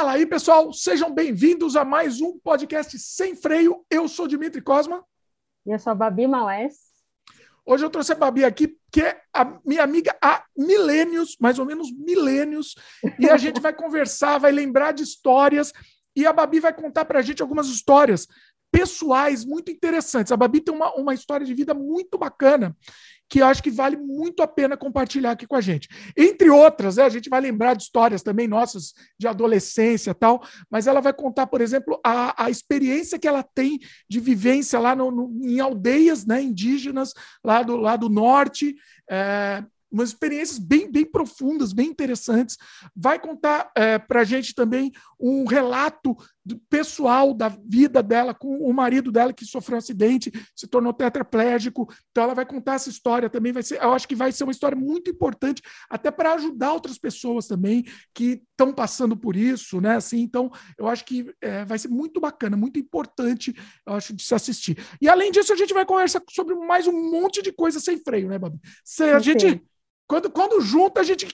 Fala aí, pessoal, sejam bem-vindos a mais um podcast sem freio. Eu sou Dimitri Cosma. E eu sou a Babi Maués. Hoje eu trouxe a Babi aqui, que é a minha amiga há milênios, mais ou menos milênios, e a gente vai conversar, vai lembrar de histórias, e a Babi vai contar para a gente algumas histórias pessoais muito interessantes. A Babi tem uma, uma história de vida muito bacana que eu acho que vale muito a pena compartilhar aqui com a gente. Entre outras, né, a gente vai lembrar de histórias também nossas de adolescência tal, mas ela vai contar, por exemplo, a, a experiência que ela tem de vivência lá no, no, em aldeias né, indígenas, lá do, lá do norte, é, umas experiências bem, bem profundas, bem interessantes. Vai contar é, para a gente também um relato pessoal da vida dela com o marido dela que sofreu um acidente, se tornou tetraplégico. Então ela vai contar essa história também. Vai ser, eu acho que vai ser uma história muito importante até para ajudar outras pessoas também que estão passando por isso, né? Assim, então eu acho que é, vai ser muito bacana, muito importante, eu acho de se assistir. E além disso a gente vai conversar sobre mais um monte de coisa sem freio, né, Babi? Se a gente quando, quando junta, a gente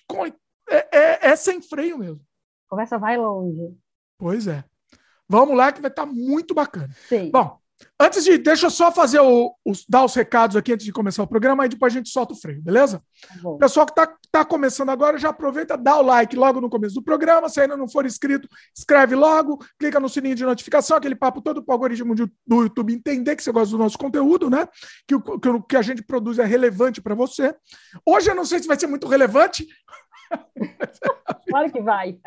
é, é, é sem freio mesmo. Conversa vai longe. Pois é. Vamos lá, que vai estar tá muito bacana. Sim. Bom, Antes de. Deixa eu só fazer o, os, dar os recados aqui antes de começar o programa, aí depois a gente solta o freio, beleza? Tá Pessoal que está tá começando agora, já aproveita, dá o like logo no começo do programa. Se ainda não for inscrito, escreve logo, clica no sininho de notificação, aquele papo todo para o algoritmo de, do YouTube entender que você gosta do nosso conteúdo, né? Que o que, que a gente produz é relevante para você. Hoje eu não sei se vai ser muito relevante. Claro que vai.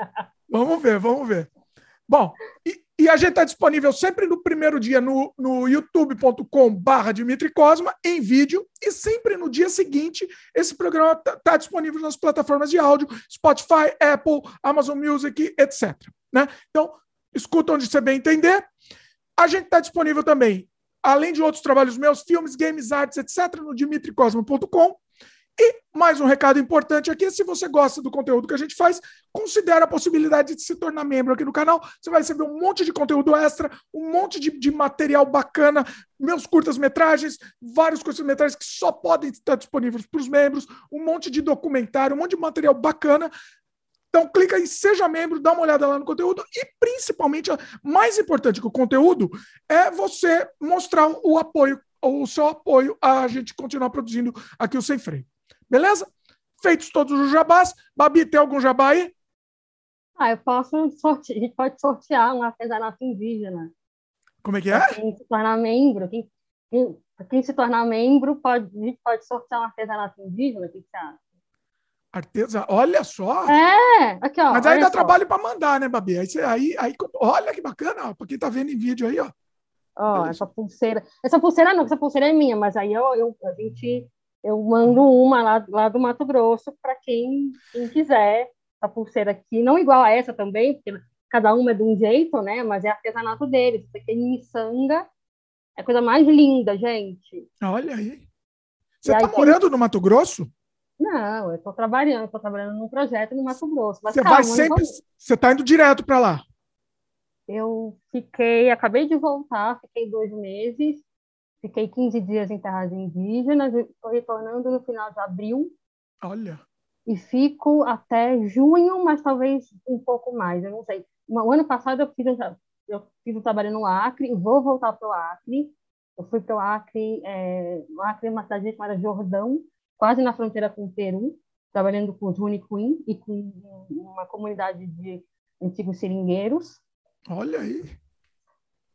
vamos ver, vamos ver. Bom, e, e a gente está disponível sempre no primeiro dia no, no youtube.com/barra Dimitri Cosma, em vídeo, e sempre no dia seguinte, esse programa está tá disponível nas plataformas de áudio, Spotify, Apple, Amazon Music, etc. Né? Então, escuta onde você bem entender. A gente está disponível também, além de outros trabalhos meus, filmes, games, artes, etc., no dimitricosmo.com. E mais um recado importante aqui: se você gosta do conteúdo que a gente faz, considere a possibilidade de se tornar membro aqui no canal. Você vai receber um monte de conteúdo extra, um monte de, de material bacana, meus curtas-metragens, vários curtas-metragens que só podem estar disponíveis para os membros, um monte de documentário, um monte de material bacana. Então, clica em Seja Membro, dá uma olhada lá no conteúdo e, principalmente, mais importante que o conteúdo é você mostrar o apoio, o seu apoio a gente continuar produzindo aqui o Sem Freio. Beleza? Feitos todos os jabás. Babi, tem algum jabá aí? Ah, eu posso sortear, a gente pode sortear um artesanato indígena. Como é que é? quem se tornar membro, quem, quem, quem, se tornar membro, pode, a gente pode sortear um artesanato indígena, o que você acha? Artesa, olha só. É, aqui, ó. Mas aí dá só. trabalho para mandar, né, Babi? Aí, aí, aí, olha que bacana, para quem tá vendo em vídeo aí, ó. Ó, essa pulseira. Essa pulseira não, essa pulseira é minha, mas aí eu, eu, a gente eu mando uma lá, lá do Mato Grosso para quem, quem quiser a pulseira aqui, não igual a essa também, porque cada uma é de um jeito, né? Mas é artesanato deles. Isso aqui é miçanga, é a coisa mais linda, gente. Olha aí. Você está morando tem... no Mato Grosso? Não, eu estou trabalhando, estou trabalhando num projeto no Mato Grosso. Você calma, vai sempre, você está indo direto para lá? Eu fiquei, acabei de voltar, fiquei dois meses Fiquei 15 dias em terras indígenas, estou retornando no final de abril. Olha. E fico até junho, mas talvez um pouco mais, eu não sei. O ano passado eu fiz um, eu fiz um trabalho no Acre, vou voltar para o Acre. Eu fui para o Acre, é, o Acre é uma cidade chamada Jordão, quase na fronteira com o Peru, trabalhando com os Runicuim e com uma comunidade de antigos seringueiros. Olha aí.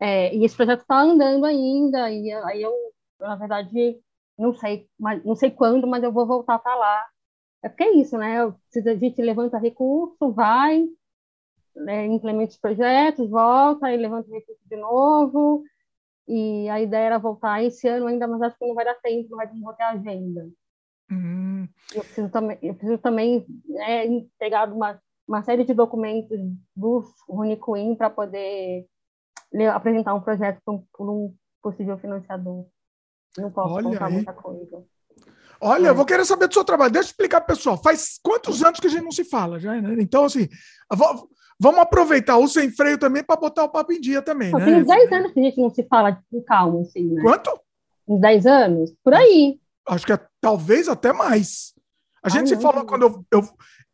É, e esse projeto está andando ainda, e aí eu, na verdade, não sei, mas, não sei quando, mas eu vou voltar para lá. É porque é isso, né? A gente levanta recurso, vai, né, implementa os projetos, volta e levanta recurso de novo. E a ideia era voltar esse ano ainda, mas acho que não vai dar tempo, não vai ter agenda. Uhum. Eu preciso também, eu preciso também é, pegar uma, uma série de documentos do Runicuim para poder apresentar um projeto para um, um, possível financiador. Não posso Olha contar aí. muita coisa. Olha, é. eu vou querer saber do seu trabalho. Deixa eu explicar pessoal. Faz quantos anos que a gente não se fala já, né? Então, assim, vamos aproveitar o sem freio também para botar o papo em dia também, né? Tem uns 10 anos que a gente não se fala com calma, assim, né? Quanto? Uns 10 anos? Por aí. Acho que é, talvez até mais. A gente Ai, se falou quando eu, eu,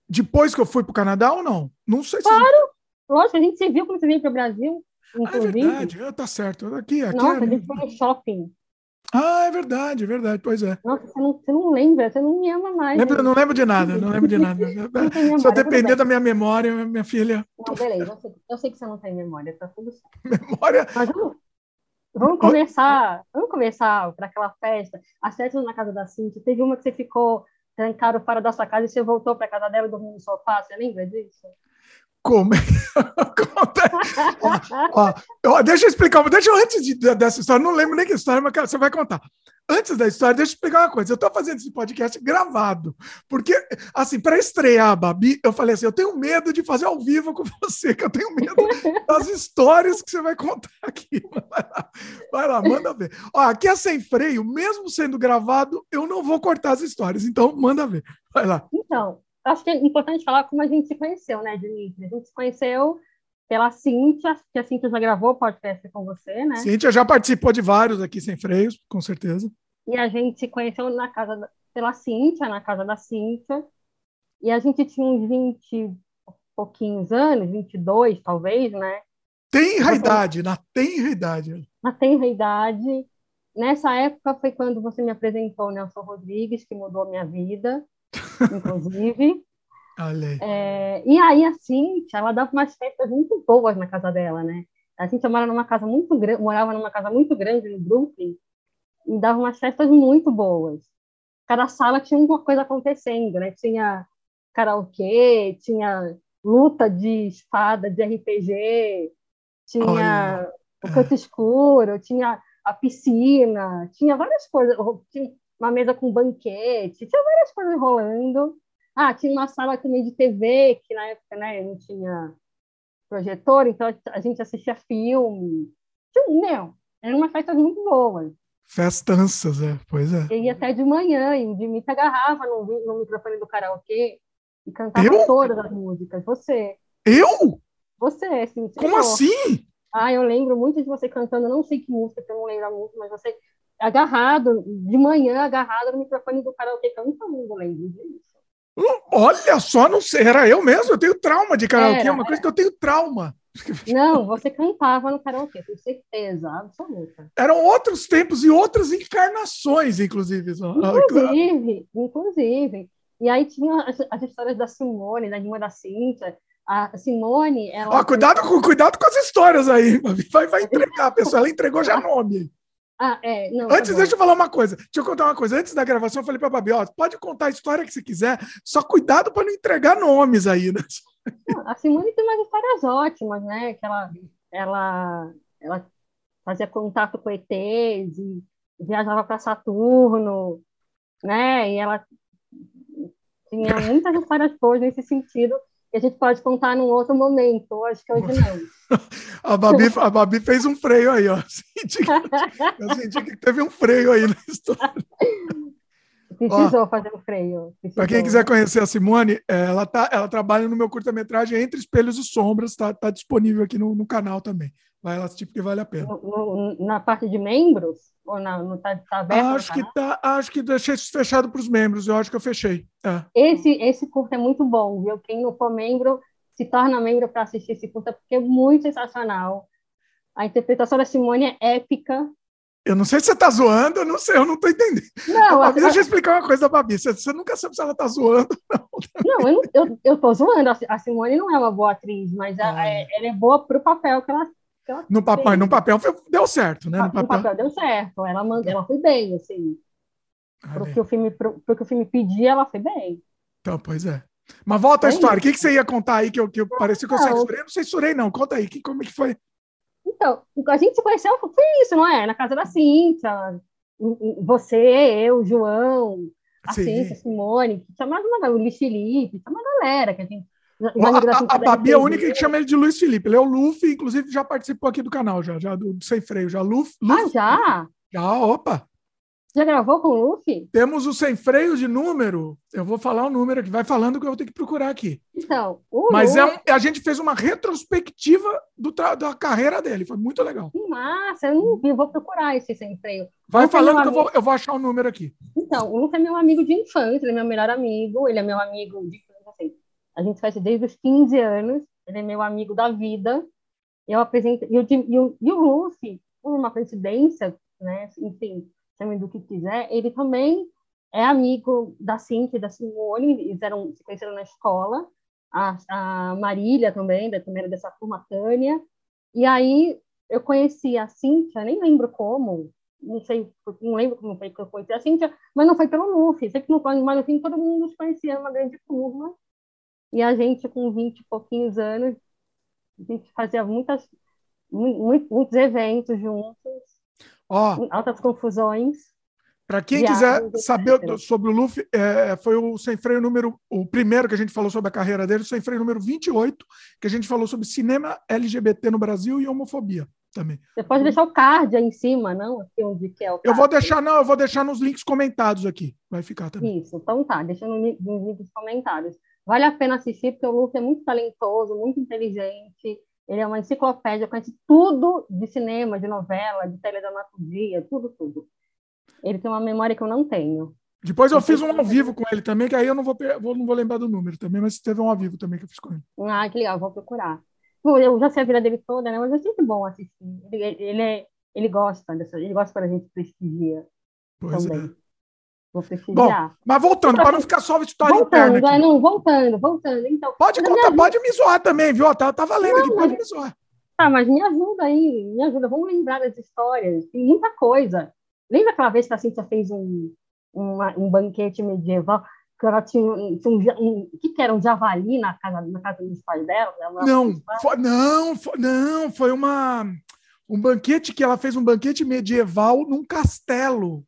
Depois que eu fui para o Canadá ou não? Não sei se. Claro! Lógico, a gente se viu quando você veio para o Brasil, inclusive. Ah, é verdade, ah, tá certo. Aqui, aqui Nossa, é... a gente foi no shopping. Ah, é verdade, é verdade, pois é. Nossa, você não, você não lembra, você não me ama mais. Lembra, não lembro de nada, não lembro de nada. Eu depender da minha memória, minha filha. Não, beleza, eu sei, eu sei, que você não tem memória, tá tudo certo. Memória. Mas vamos, vamos começar, vamos começar para aquela festa. As festas na casa da Cintia, teve uma que você ficou trancado fora da sua casa e você voltou para casa dela e dormiu no sofá, você lembra disso? Como? ó, ó, deixa eu explicar, deixa eu antes de, dessa história, não lembro nem que história, mas você vai contar. Antes da história, deixa eu explicar uma coisa. Eu estou fazendo esse podcast gravado, porque, assim, para estrear a Babi, eu falei assim: eu tenho medo de fazer ao vivo com você, que eu tenho medo das histórias que você vai contar aqui. Vai lá, vai lá manda ver. Ó, aqui é sem freio, mesmo sendo gravado, eu não vou cortar as histórias, então manda ver. Vai lá. Então, acho que é importante falar como a gente se conheceu, né, Dimitri? A gente se conheceu pela Cíntia, que a Cíntia já gravou podcast com você, né? Cíntia já participou de vários aqui sem freios, com certeza. E a gente se conheceu na casa da, pela Cíntia, na casa da Cíntia. E a gente tinha uns 20 pouquinhos anos, 22 talvez, né? Tenra idade, na tenra idade. Na tenra idade. Nessa época foi quando você me apresentou o Nelson Rodrigues, que mudou a minha vida, inclusive. É, e aí a Cintia, ela dava umas festas muito boas na casa dela, né? A Cintia mora numa casa muito grande, morava numa casa muito grande no Brooklyn e dava umas festas muito boas. Cada sala tinha uma coisa acontecendo, né? Tinha karaokê, tinha luta de espada de RPG, tinha Olha. o canto escuro, tinha a piscina, tinha várias coisas, tinha uma mesa com banquete, tinha várias coisas rolando. Ah, tinha uma sala também de TV, que na época né, não tinha projetor, então a gente assistia filme. Tinha, meu, era uma festa muito boa. Festanças, é, pois é. Eu ia até de manhã, e o Dimitri agarrava no, no microfone do karaokê e cantava eu? todas as músicas. Você. Eu? Você, sim. Como assim? Ah, eu lembro muito de você cantando, não sei que música, eu não lembro a música, mas você agarrado, de manhã, agarrado no microfone do karaokê cantando, lembro disso. Olha só, não sei, era eu mesmo, eu tenho trauma de karaokê, é uma coisa que eu tenho trauma. Não, você cantava no karaokê, com certeza, absoluta. Eram outros tempos e outras encarnações, inclusive. Inclusive, inclusive. E aí tinha as, as histórias da Simone, da irmã da Cíntia. A Simone, ela... Ó, cuidado, com, cuidado com as histórias aí, vai, vai entregar a pessoa, ela entregou já nome. Ah, é, não, tá Antes, tá deixa eu falar uma coisa. Deixa eu contar uma coisa. Antes da gravação, eu falei para a Babi, ó, pode contar a história que você quiser, só cuidado para não entregar nomes aí, né? A Simone tem umas histórias ótimas, né? Que ela, ela, ela fazia contato com ETs e viajava para Saturno, né? E ela tinha muitas histórias boas nesse sentido que a gente pode contar num outro momento. Acho que hoje não. a, Babi, a Babi fez um freio aí, ó. Eu senti, eu senti que teve um freio aí na história. Precisou ó, fazer um freio. Para quem quiser conhecer a Simone, é, ela, tá, ela trabalha no meu curta-metragem Entre Espelhos e Sombras, está tá disponível aqui no, no canal também. Vai lá assistir porque vale a pena. No, no, na parte de membros? Ou na, no, tá, tá aberto? Acho que, tá, acho que deixei fechado para os membros, eu acho que eu fechei. É. Esse, esse curta é muito bom, viu? Quem não for membro, se torna membro para assistir esse curta, porque é muito sensacional. A interpretação da Simone é épica. Eu não sei se você está zoando, eu não sei, eu não estou entendendo. Não, Babi, deixa eu explicar uma coisa da Babi. Você, você nunca sabe se ela está zoando, não. Não, eu, tô zoando. A Simone não é uma boa atriz, mas ah. é, ela é boa para o papel que ela no papel, no papel deu certo, né? No papel, no papel deu certo. Ela, mand... ela foi bem, assim. Para o que o filme, pro, pro que o filme pedia, ela foi bem. Então, pois é. Mas volta à história. O que, que você ia contar aí que eu, que eu parecia que eu censurei? Não censurei, não. Conta aí. Que, como é que foi? Então, a gente se conheceu, foi isso, não é? Na casa da Cintia. Você, eu, João, a Sim. Cíntia, a Simone, chamava o Luiz Felipe, chamava a galera que a gente a, a, a Babi é a única que chama ele de Luiz Felipe. Ele é o Luffy, inclusive já participou aqui do canal, já, já do, do Sem Freio. Já, Luffy, ah, já? Já, opa. Já gravou com o Luffy? Temos o Sem Freio de número. Eu vou falar o número aqui, vai falando que eu vou ter que procurar aqui. Então, Mas é um, a gente fez uma retrospectiva do, da carreira dele, foi muito legal. Que massa, eu não vi, eu vou procurar esse Sem Freio. Vai falando que eu vou, eu vou achar o número aqui. Então, o Luffy é meu amigo de infância, ele é meu melhor amigo, ele é meu amigo de a gente faz desde os 15 anos. ele é meu amigo da vida. Eu apresento, e o, e o, Luffy, por uma coincidência, né, enfim, chame do que quiser, ele também é amigo da Cintia e da Simone, eles eram, se conheceram na escola, a, a Marília também, da, também era dessa turma, Tânia, e aí eu conheci a Cintia, nem lembro como, não sei, não lembro como foi que eu conheci a Cintia, mas não foi pelo Luffy, sei que no mas no fim todo mundo nos conhecia, uma grande turma, e a gente com 20 e pouquinhos anos, a gente fazia muitas, muitos, muitos eventos juntos, oh, altas confusões. Para quem quiser saber sobre o Luffy, é, foi o sem freio número, o primeiro que a gente falou sobre a carreira dele, o sem freio número 28, que a gente falou sobre cinema LGBT no Brasil e homofobia também. Você pode deixar o card aí em cima, não? Aqui onde que é o card. Eu vou deixar, não, eu vou deixar nos links comentados aqui. Vai ficar também. Isso, então tá, deixa nos links comentários. Vale a pena assistir, porque o Luffy é muito talentoso, muito inteligente. Ele é uma enciclopédia, conhece tudo de cinema, de novela, de teledramaturgia, tudo, tudo. Ele tem uma memória que eu não tenho. Depois eu fiz um ao vivo com ele também, que aí eu não vou, não vou lembrar do número também, mas teve um ao vivo também que eu fiz com ele. Ah, que legal, vou procurar. Eu já sei a vida dele toda, né? Mas é sempre bom assistir. Ele, ele, é, ele gosta dessa, ele gosta quando a gente prestigia. Pois também. é. Bom, mas voltando, para não ficar só a história voltando, interna. Aqui. Não, voltando, voltando. Então, pode contar, pode me zoar também, viu? Tá, tá valendo não, aqui, pode me zoar. Tá, mas me ajuda aí, me ajuda. Vamos lembrar das histórias. Tem muita coisa. Lembra aquela vez que a Cíntia fez um, uma, um banquete medieval? Que ela tinha, tinha um, um, que, que era um javali na casa, na casa dos pais dela? Não, foi, não, foi, não, foi uma um banquete que ela fez um banquete medieval num castelo.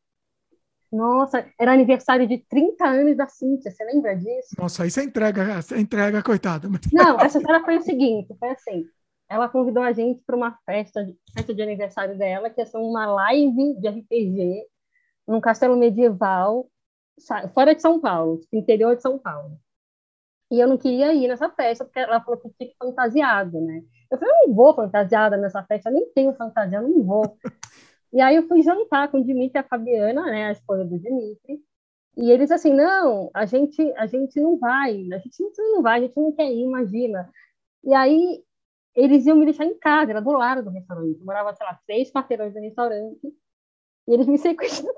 Nossa, era aniversário de 30 anos da Cíntia, você lembra disso? Nossa, aí você entrega, você entrega, coitada. Não, essa história foi o seguinte, foi assim, ela convidou a gente para uma festa, festa de aniversário dela, que ia ser uma live de RPG num castelo medieval fora de São Paulo, interior de São Paulo. E eu não queria ir nessa festa, porque ela falou que tinha que fantasiado, né? Eu falei, eu não vou fantasiada nessa festa, eu nem tenho fantasia, eu não vou. E aí eu fui jantar com o Dimitri e a Fabiana, né, a esposa do Dimitri, e eles assim, não, a gente, a gente não vai, a gente não vai, a gente não quer ir, imagina. E aí eles iam me deixar em casa, era do lado do restaurante. Eu morava, sei lá, três quarteirões do restaurante. E eles me sequestraram.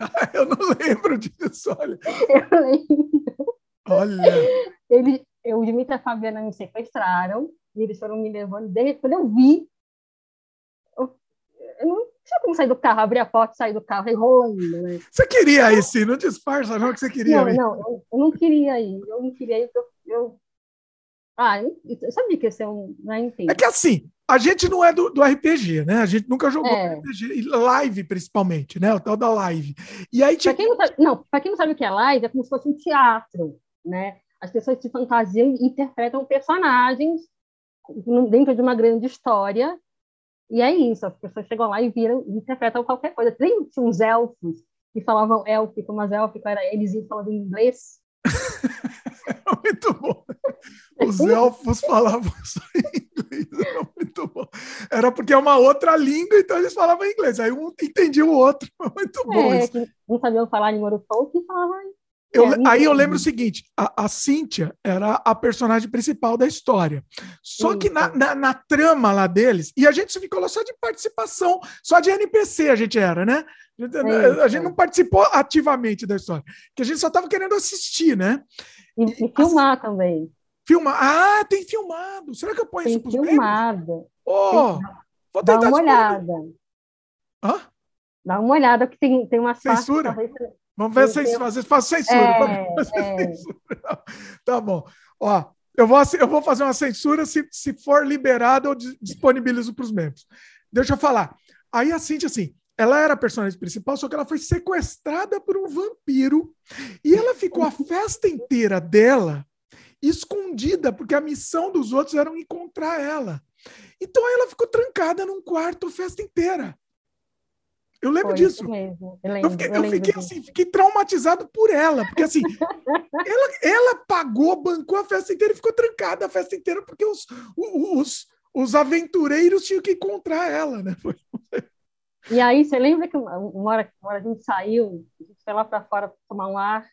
eu não lembro disso, olha. Eu lembro. Olha. Eles, eu, o Dimitri e a Fabiana me sequestraram. E eles foram me levando. Desde quando eu vi, eu não tinha como sair do carro, abrir a porta, sair do carro, enrolando, né? Você queria ir, sim? Não disfarça, não, que você queria não, ir. Não, eu, eu não queria ir. Eu não queria ir, eu, eu ah, eu sabia que ia ser um. Né, enfim. É que assim, a gente não é do, do RPG, né? A gente nunca jogou é. RPG, live principalmente, né? O tal da live. E aí tinha... quem não, sabe, não, para quem não sabe o que é live, é como se fosse um teatro, né? As pessoas se fantasiam e interpretam personagens dentro de uma grande história. E é isso, as pessoas chegam lá e viram, interpretam qualquer coisa. Tem uns elfos que falavam élfico, mas élfico era eles iam falando em inglês. muito bom. Os elfos falavam só inglês, era muito bom. Era porque é uma outra língua, então eles falavam inglês. Aí um entendia o outro. Muito bom é, isso. não sabiam falar língua do folk e falavam eu, é, aí eu lembro o seguinte: a, a Cíntia era a personagem principal da história. Só Isso. que na, na, na, trama lá deles, e a gente ficou lá só de participação, só de NPC a gente era, né? A, a gente não participou ativamente da história, que a gente só estava querendo assistir, né? E, e filmar também. Filmar. Ah, tem filmado. Será que eu ponho tem isso para os filmado. Oh, vou tentar Dá uma olhada. Hã? Dá uma olhada, que tem, tem uma Censura? Partes, Vamos ver se vocês fazem censura. É, é. censura. Tá bom. Ó, eu vou, eu vou fazer uma censura se, se for liberado, eu disponibilizo para os membros. Deixa eu falar. Aí a Cintia, assim, ela era a personagem principal, só que ela foi sequestrada por um vampiro e ela ficou a festa inteira dela escondida, porque a missão dos outros era encontrar ela. Então ela ficou trancada num quarto a festa inteira. Eu lembro Foi disso. Mesmo. Eu, lembro, eu fiquei, eu eu fiquei assim, fiquei traumatizado por ela, porque assim, ela, ela pagou, bancou a festa inteira e ficou trancada a festa inteira, porque os, os, os aventureiros tinham que encontrar ela, né? E aí, você lembra que uma hora, uma hora a gente saiu, a gente foi lá para fora tomar um ar,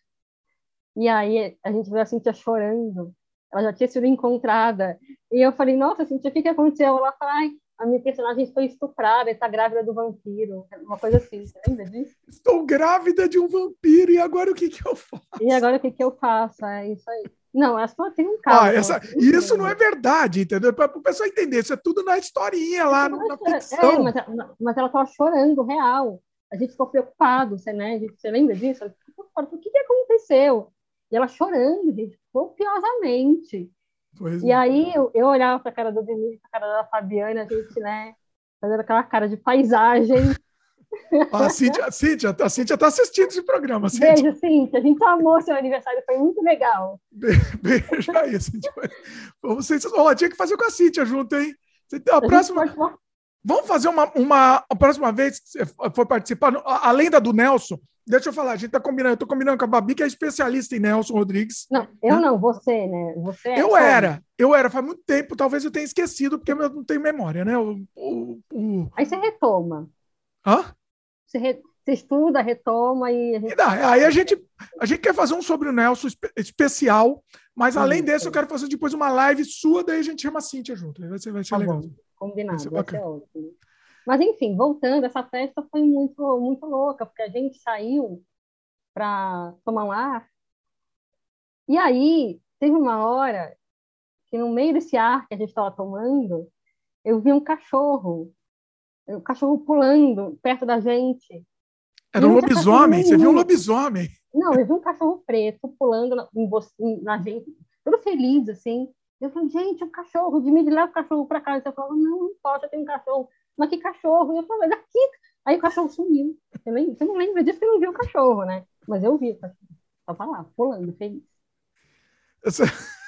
e aí a gente viu a Cintia chorando. ela já tinha sido encontrada. E eu falei, nossa, Cintia, o que, que aconteceu? Ela falou, ai, a minha personagem foi estuprada, está grávida do vampiro, uma coisa assim, você lembra disso? Estou grávida de um vampiro, e agora o que, que eu faço? E agora o que, que eu faço? É isso aí. Não, ela só tem um caso. Ah, essa, isso não é verdade, entendeu? Para o pessoal entender, isso é tudo na historinha lá, na, na ficção. É, mas, mas ela estava chorando, real. A gente ficou preocupado, você, né? Gente, você lembra disso? O que, que aconteceu? E ela chorando, gente, copiosamente. Pois e é. aí eu, eu olhava para a cara do Denise, para a cara da Fabiana, a gente, né, fazendo aquela cara de paisagem. Ah, a Cíntia, a Cíntia, a Cíntia tá assistindo esse programa. Cíntia. Beijo, Cíntia. A gente amou seu aniversário, foi muito legal. Beijo aí, Cíntia. Vocês, oh, tinha que fazer com a Cíntia junto, hein? A, a próxima. Pode... Vamos fazer uma, uma. A próxima vez que você for participar, além da do Nelson, Deixa eu falar, a gente tá combinando, eu tô combinando com a Babi, que é especialista em Nelson Rodrigues. Não, eu não, você, né? Você é eu era, eu era, faz muito tempo, talvez eu tenha esquecido, porque eu não tenho memória, né? O, o, o... Aí você retoma. Hã? Você, re... você estuda, retoma e. A gente... Dá, aí a gente, a gente quer fazer um sobre o Nelson especial, mas além Sim, desse, eu quero fazer depois uma live sua, daí a gente chama a Cíntia junto. Vai ser, vai ser tá legal. Bom. Combinado, vai ser, vai ser ótimo. Mas, enfim, voltando, essa festa foi muito, muito louca, porque a gente saiu para tomar um ar. E aí, teve uma hora que, no meio desse ar que a gente estava tomando, eu vi um cachorro, um cachorro pulando perto da gente. Era um lobisomem? Você viu um lobisomem? Não, eu vi um cachorro preto pulando na, na gente, todo feliz, assim. Eu falei, gente, o um cachorro, de mim leva o cachorro para casa. Eu falei, não, não posso, eu tenho um cachorro mas que cachorro? E eu falei, daqui. Aí o cachorro sumiu. Você não lembra disso que não viu o cachorro, né? Mas eu vi o cachorro. Tava lá, pulando, feliz.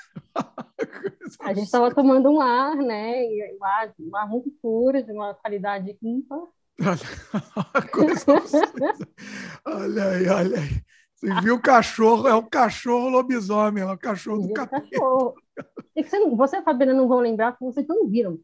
A gente estava tomando um ar, né? E um ar, um ar muito puro, de uma qualidade ímpar. olha aí, olha aí. Você viu o cachorro, é o cachorro lobisomem, é o cachorro do cachorro. E você, você, Fabiana, não vão lembrar porque vocês não viram.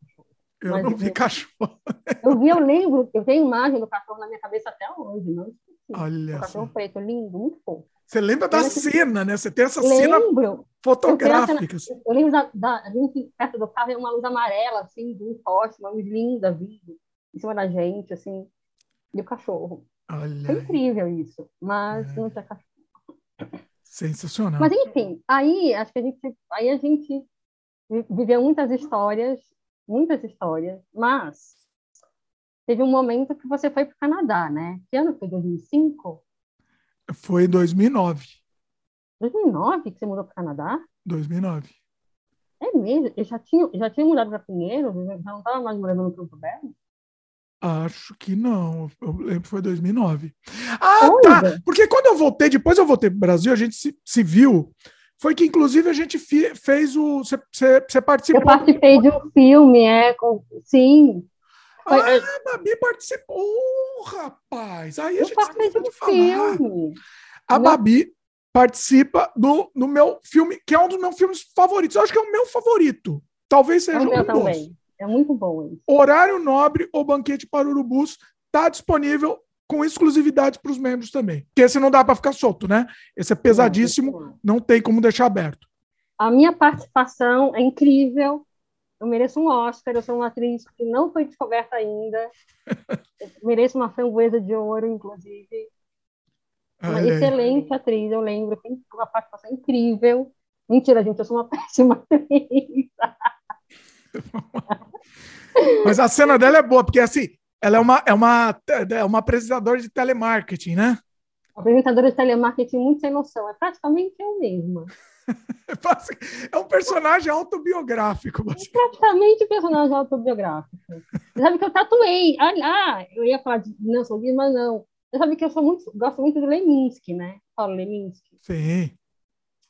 Eu Mas, não vi cachorro. Eu vi, eu lembro, eu tenho imagem do cachorro na minha cabeça até hoje, não esqueci. Olha o cachorro só. preto, lindo, muito fofo. Você lembra da cena, né? Você tem essa lembro. cena fotográfica. Eu, cena, eu lembro da, da, a gente perto do carro, uma luz amarela, assim, de um poste, uma luz linda vindo em cima da gente, assim, e o cachorro. Olha Foi incrível isso, mas é. não tinha cachorro. Sensacional. Mas enfim, aí acho que a gente, aí a gente viveu muitas histórias muitas histórias, mas teve um momento que você foi para o Canadá, né? Que ano foi? 2005? Foi 2009. 2009 que você mudou para o Canadá? 2009. É mesmo? Eu já tinha, já tinha mudado para Pinheiro? Já não estava mais morando no Campo Belo? Acho que não. Eu lembro que foi 2009. Ah, Olha. tá! Porque quando eu voltei, depois eu voltei para o Brasil, a gente se, se viu foi que, inclusive, a gente fez o. Você participou. Eu participei de um filme, é, com, sim. Foi, ah, a Babi participou, rapaz. Aí a eu gente participei de um falar. filme. A Não. Babi participa do, no meu filme, que é um dos meus filmes favoritos. Eu acho que é o meu favorito. Talvez seja é o meu um também. É muito bom. Isso. Horário Nobre ou Banquete para Urubus está disponível com exclusividade para os membros também. Porque esse não dá para ficar solto, né? Esse é pesadíssimo, não, tem como deixar aberto. A minha participação é incrível. Eu mereço um Oscar, eu sou uma atriz que não foi descoberta ainda. mereço uma framboesa de ouro, inclusive. Uma Ai, excelente atriz, eu lembro. Tem uma participação incrível. Mentira, gente, eu sou uma péssima atriz. Mas a cena dela é boa, porque assim, ela é uma, é uma, é uma apresentadora de telemarketing, né? Apresentadora de telemarketing muito sem noção. É praticamente eu mesma. é um personagem autobiográfico. É praticamente um personagem autobiográfico. Você sabe que eu tatuei. Ah, ah, eu ia falar de Nelson Dias, mas não. Você sabe que eu sou muito, gosto muito do Leminski, né? Paulo Leminski. Sim.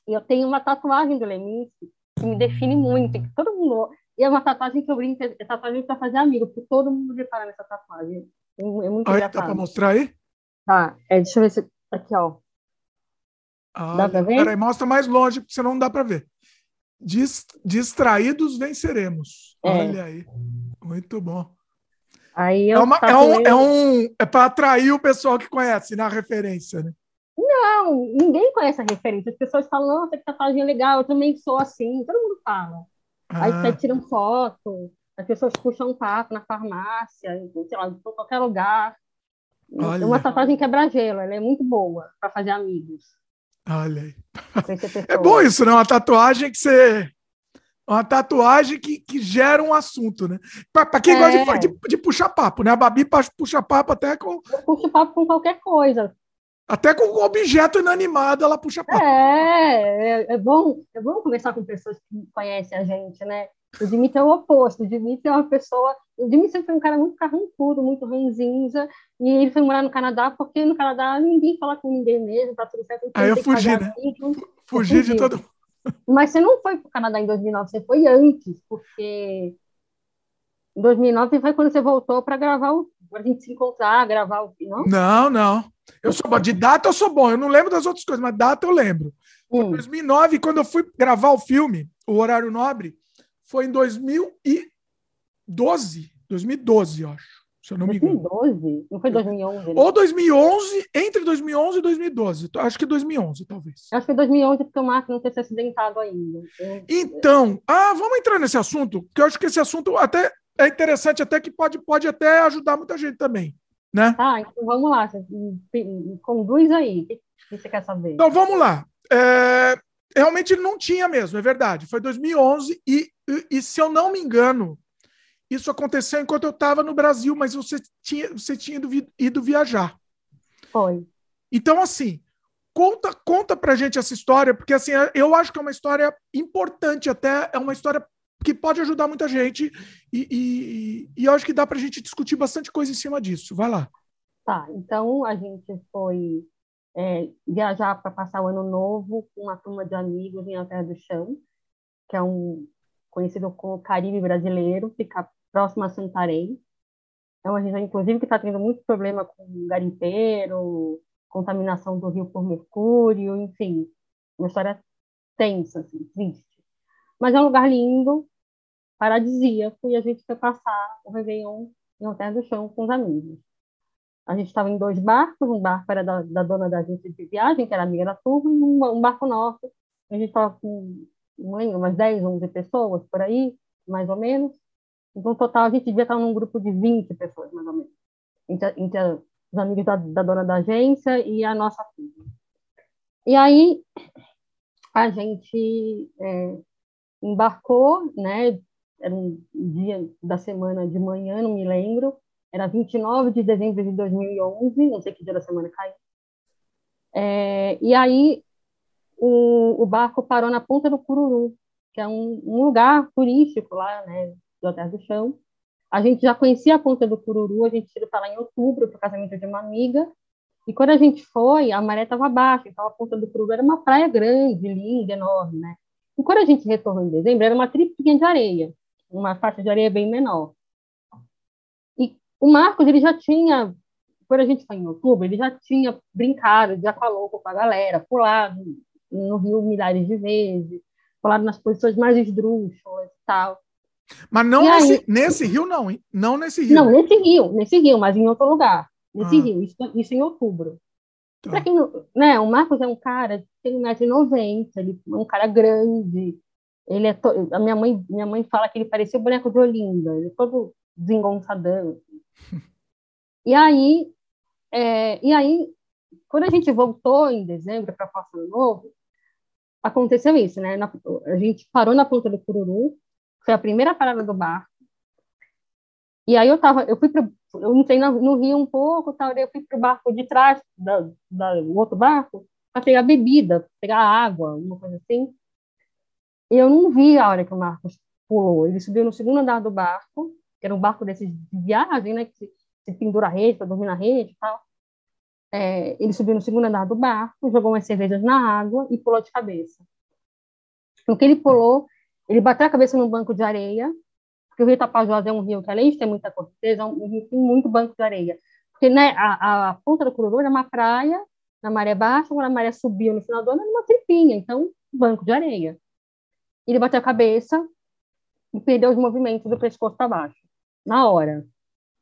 E eu tenho uma tatuagem do Leminski que me define muito. Que todo mundo e é uma tatuagem que eu brinco, é tatuagem para fazer amigo, porque todo mundo repara nessa tatuagem. É, muito aí, engraçado. Dá para mostrar aí? Tá, é, deixa eu ver se. Aqui, ó. Ah, dá para ver? Peraí, mostra mais longe, porque senão não dá para ver. distraídos venceremos. É. Olha aí. Muito bom. Aí é, uma, é um, é um é para atrair o pessoal que conhece na referência, né? Não, ninguém conhece a referência. As pessoas falam, nossa, que tatuagem legal, eu também sou assim. Todo mundo fala. Ah. Aí você tiram foto, as pessoas puxam um papo na farmácia, sei lá, em qualquer lugar. Olha. Uma tatuagem quebra-gelo, ela é muito boa para fazer amigos. Olha aí. É bom isso, né? Uma tatuagem que você. Uma tatuagem que, que gera um assunto, né? Para quem é. gosta de, de, de, puxar papo, né? A Babi puxa papo até com. Eu puxo papo com qualquer coisa. Até com objeto inanimado ela puxa papo. É, é, é, bom, é bom conversar com pessoas que conhecem a gente, né? O Dimitri é o oposto. O Dimitri é uma pessoa. O Dimitri foi um cara muito carrancudo, muito ranzinza. E ele foi morar no Canadá porque no Canadá ninguém fala com ninguém mesmo, tá tudo certo. Aí eu fugi, né? Fugi de todo Mas você não foi para o Canadá em 2009, você foi antes, porque em 2009 foi quando você voltou para gravar o. Para a gente se encontrar, gravar o. Não? Não, não. Eu sou bom. De data eu sou bom. Eu não lembro das outras coisas, mas data eu lembro. Em hum. 2009, quando eu fui gravar o filme, O Horário Nobre, foi em 2012. 2012, eu acho. Se eu não 2012? me engano. Não foi 2011? Né? Ou 2011, entre 2011 e 2012. Acho que 2011, talvez. Acho que 2011, porque o Marco não ter se acidentado ainda. Então, ah, vamos entrar nesse assunto, que eu acho que esse assunto até é interessante, até que pode, pode até ajudar muita gente também. Né? Ah, então vamos lá. Conduz aí. O que você quer saber? Então, vamos lá. É, realmente ele não tinha mesmo, é verdade. Foi 2011 e, e, e se eu não me engano, isso aconteceu enquanto eu estava no Brasil, mas você tinha, você tinha ido, ido viajar. Foi. Então, assim, conta conta pra gente essa história, porque assim, eu acho que é uma história importante até, é uma história que pode ajudar muita gente e, e, e eu acho que dá pra gente discutir bastante coisa em cima disso. Vai lá. Tá, então a gente foi é, viajar para passar o ano novo com uma turma de amigos em Alter do Chão, que é um conhecido como Caribe brasileiro, fica próximo a Santarém. É uma região, inclusive, que está tendo muito problema com garimpeiro, contaminação do rio por mercúrio, enfim, uma história tensa, assim, triste. Mas é um lugar lindo, paradisíaco, e a gente foi passar o Réveillon em Alter do Chão com os amigos. A gente estava em dois barcos, um barco era da, da, dona da agência de viagem, que era amiga da turma, e um, um barco nosso. A gente estava com, lembro, umas 10, 11 pessoas por aí, mais ou menos. Então, no total, a gente devia estar num grupo de 20 pessoas, mais ou menos. Entre, entre os amigos da, da dona da agência e a nossa filha. E aí, a gente é, embarcou, né? Era um dia da semana de manhã, não me lembro. Era 29 de dezembro de 2011, não sei que dia da semana caiu. É, e aí, o, o, barco parou na Ponta do Cururu, que é um, um lugar turístico lá, né? Do Hotel do Chão. A gente já conhecia a Ponta do Cururu, a gente foi para lá em outubro para o casamento de uma amiga. E quando a gente foi, a maré estava baixa, então a Ponta do Cururu era uma praia grande, linda, enorme, né? E quando a gente retornou em dezembro, era uma tripinha de areia, uma faixa de areia bem menor. E o Marcos, ele já tinha, quando a gente foi em outubro, ele já tinha brincado de aqualoco com a galera, pulado no rio milhares de vezes, pulado nas posições mais esdrúxulas e tal. Mas não nesse, aí, nesse rio, não, hein? Não nesse rio. Não, nesse rio, nesse rio, mas em outro lugar. Nesse ah. rio, isso, isso em outubro. Tá. Pra quem não, né, o Marcos é um cara tem 1,90m, ele é um cara grande. Ele é to... a minha mãe, minha mãe fala que ele parecia o boneco de Olinda, ele é todo desengonçadão. e aí, é, e aí, quando a gente voltou em dezembro para Passo Novo, aconteceu isso, né? Na, a gente parou na ponta do Cururu, foi a primeira parada do barco. E aí eu tava, eu fui para, eu entrei no, rio um pouco, tal, eu fui para o barco de trás da, da, do outro barco para pegar bebida, pegar água, uma coisa assim. Eu não vi a hora que o Marcos pulou. Ele subiu no segundo andar do barco, que era um barco desses de viagem, né, que se, pendura a rede para dormir na rede e tal. É, ele subiu no segundo andar do barco, jogou umas cervejas na água e pulou de cabeça. No que ele pulou, ele bateu a cabeça num banco de areia, porque o rio Tapajós é um rio que, além de ter muita corteza, é um rio que tem muito banco de areia. Porque né, a, a ponta do Cururu era uma praia, na maré baixa, quando a maré subiu no final do ano, era uma tripinha, então, banco de areia. Ele bateu a cabeça e perdeu os movimentos do pescoço para baixo, na hora.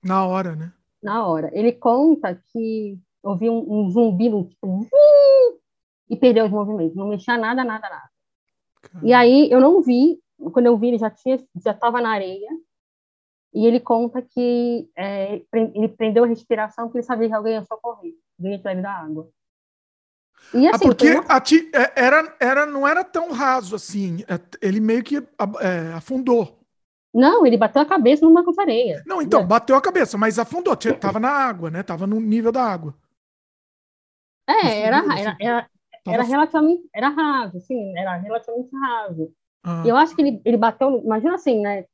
Na hora, né? Na hora. Ele conta que eu vi um, um zumbi, um, tipo, e perdeu os movimentos, não mexia nada, nada, nada. Caramba. E aí eu não vi, quando eu vi ele já tinha, já estava na areia, e ele conta que é, ele prendeu a respiração porque ele sabia que alguém ia socorrer, alguém ia tirar da água. E, ah, assim, ah, porque uma... é, era, era, não era tão raso assim, é, ele meio que é, afundou. Não, ele bateu a cabeça numa com areia. Não, então, bateu a cabeça, mas afundou, tava na água, né? Tava no nível da água. É, era, era, era, era relativamente, era raso, assim, era relativamente raso. Ah. E eu acho que ele, ele bateu, imagina assim, né?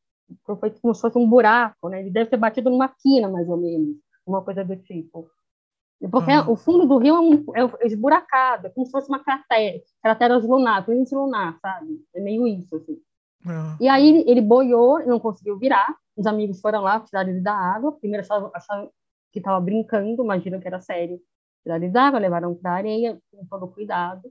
Foi como se fosse um buraco, né? Ele deve ter batido numa quina, mais ou menos, uma coisa do tipo. Porque ah. o fundo do rio é, um, é esburacado, é como se fosse uma cratera, cratera lunar, planície lunar, sabe? É meio isso, assim. Ah. E aí ele boiou, não conseguiu virar, os amigos foram lá, tiraram ele da água, primeiro achavam, achavam que estava brincando, imaginam que era sério. Tiraram ele da água, levaram para a areia, com todo cuidado,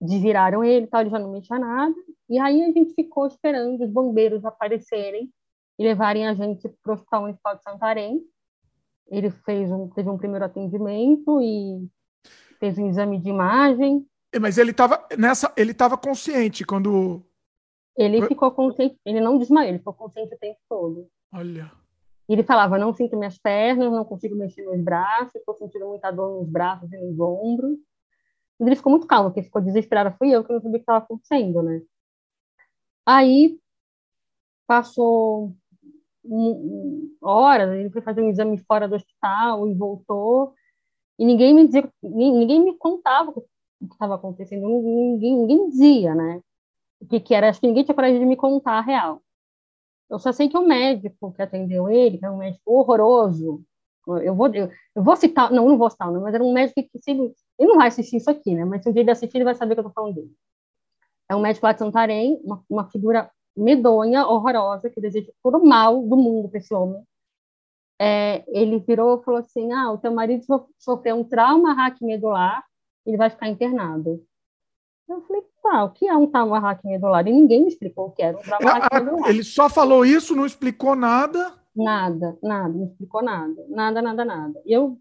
desviraram ele, tal, ele já não mexia nada, e aí a gente ficou esperando os bombeiros aparecerem e levarem a gente para o Hospital Municipal de Santarém, ele fez um, teve um primeiro atendimento e fez um exame de imagem. É, mas ele estava nessa, ele estava consciente quando ele ficou consciente, ele não desmaiou, ele ficou consciente o tempo todo. Olha. Ele falava: não sinto minhas pernas, não consigo mexer meus braços, estou sentindo muita dor nos braços e nos ombros. Mas ele ficou muito calmo, porque ficou desesperado fui eu que não sabia o que estava acontecendo, né? Aí passou horas, ele foi fazer um exame fora do hospital e voltou, e ninguém me dizia, ninguém me contava o que estava acontecendo, ninguém, ninguém dizia, né? O que, que era, acho que ninguém tinha coragem de me contar a real. Eu só sei que o médico que atendeu ele, que é um médico horroroso, eu vou, eu, eu vou citar, não, não vou citar, não, mas era um médico que, se, ele não vai assistir isso aqui, né? Mas se um dia ele assistir, ele vai saber que eu tô falando dele. É um médico lá de Santarém, uma, uma figura medonha, horrorosa, que deseja todo o mal do mundo para esse homem. É, ele virou e falou assim: Ah, o teu marido sofreu um trauma raquimedular, ele vai ficar internado. Eu falei: Tá, o que é um trauma raquimedular? E ninguém me explicou o que era um trauma ah, raquimedular. Ele só falou isso, não explicou nada? Nada, nada, não explicou nada. Nada, nada, nada. E eu,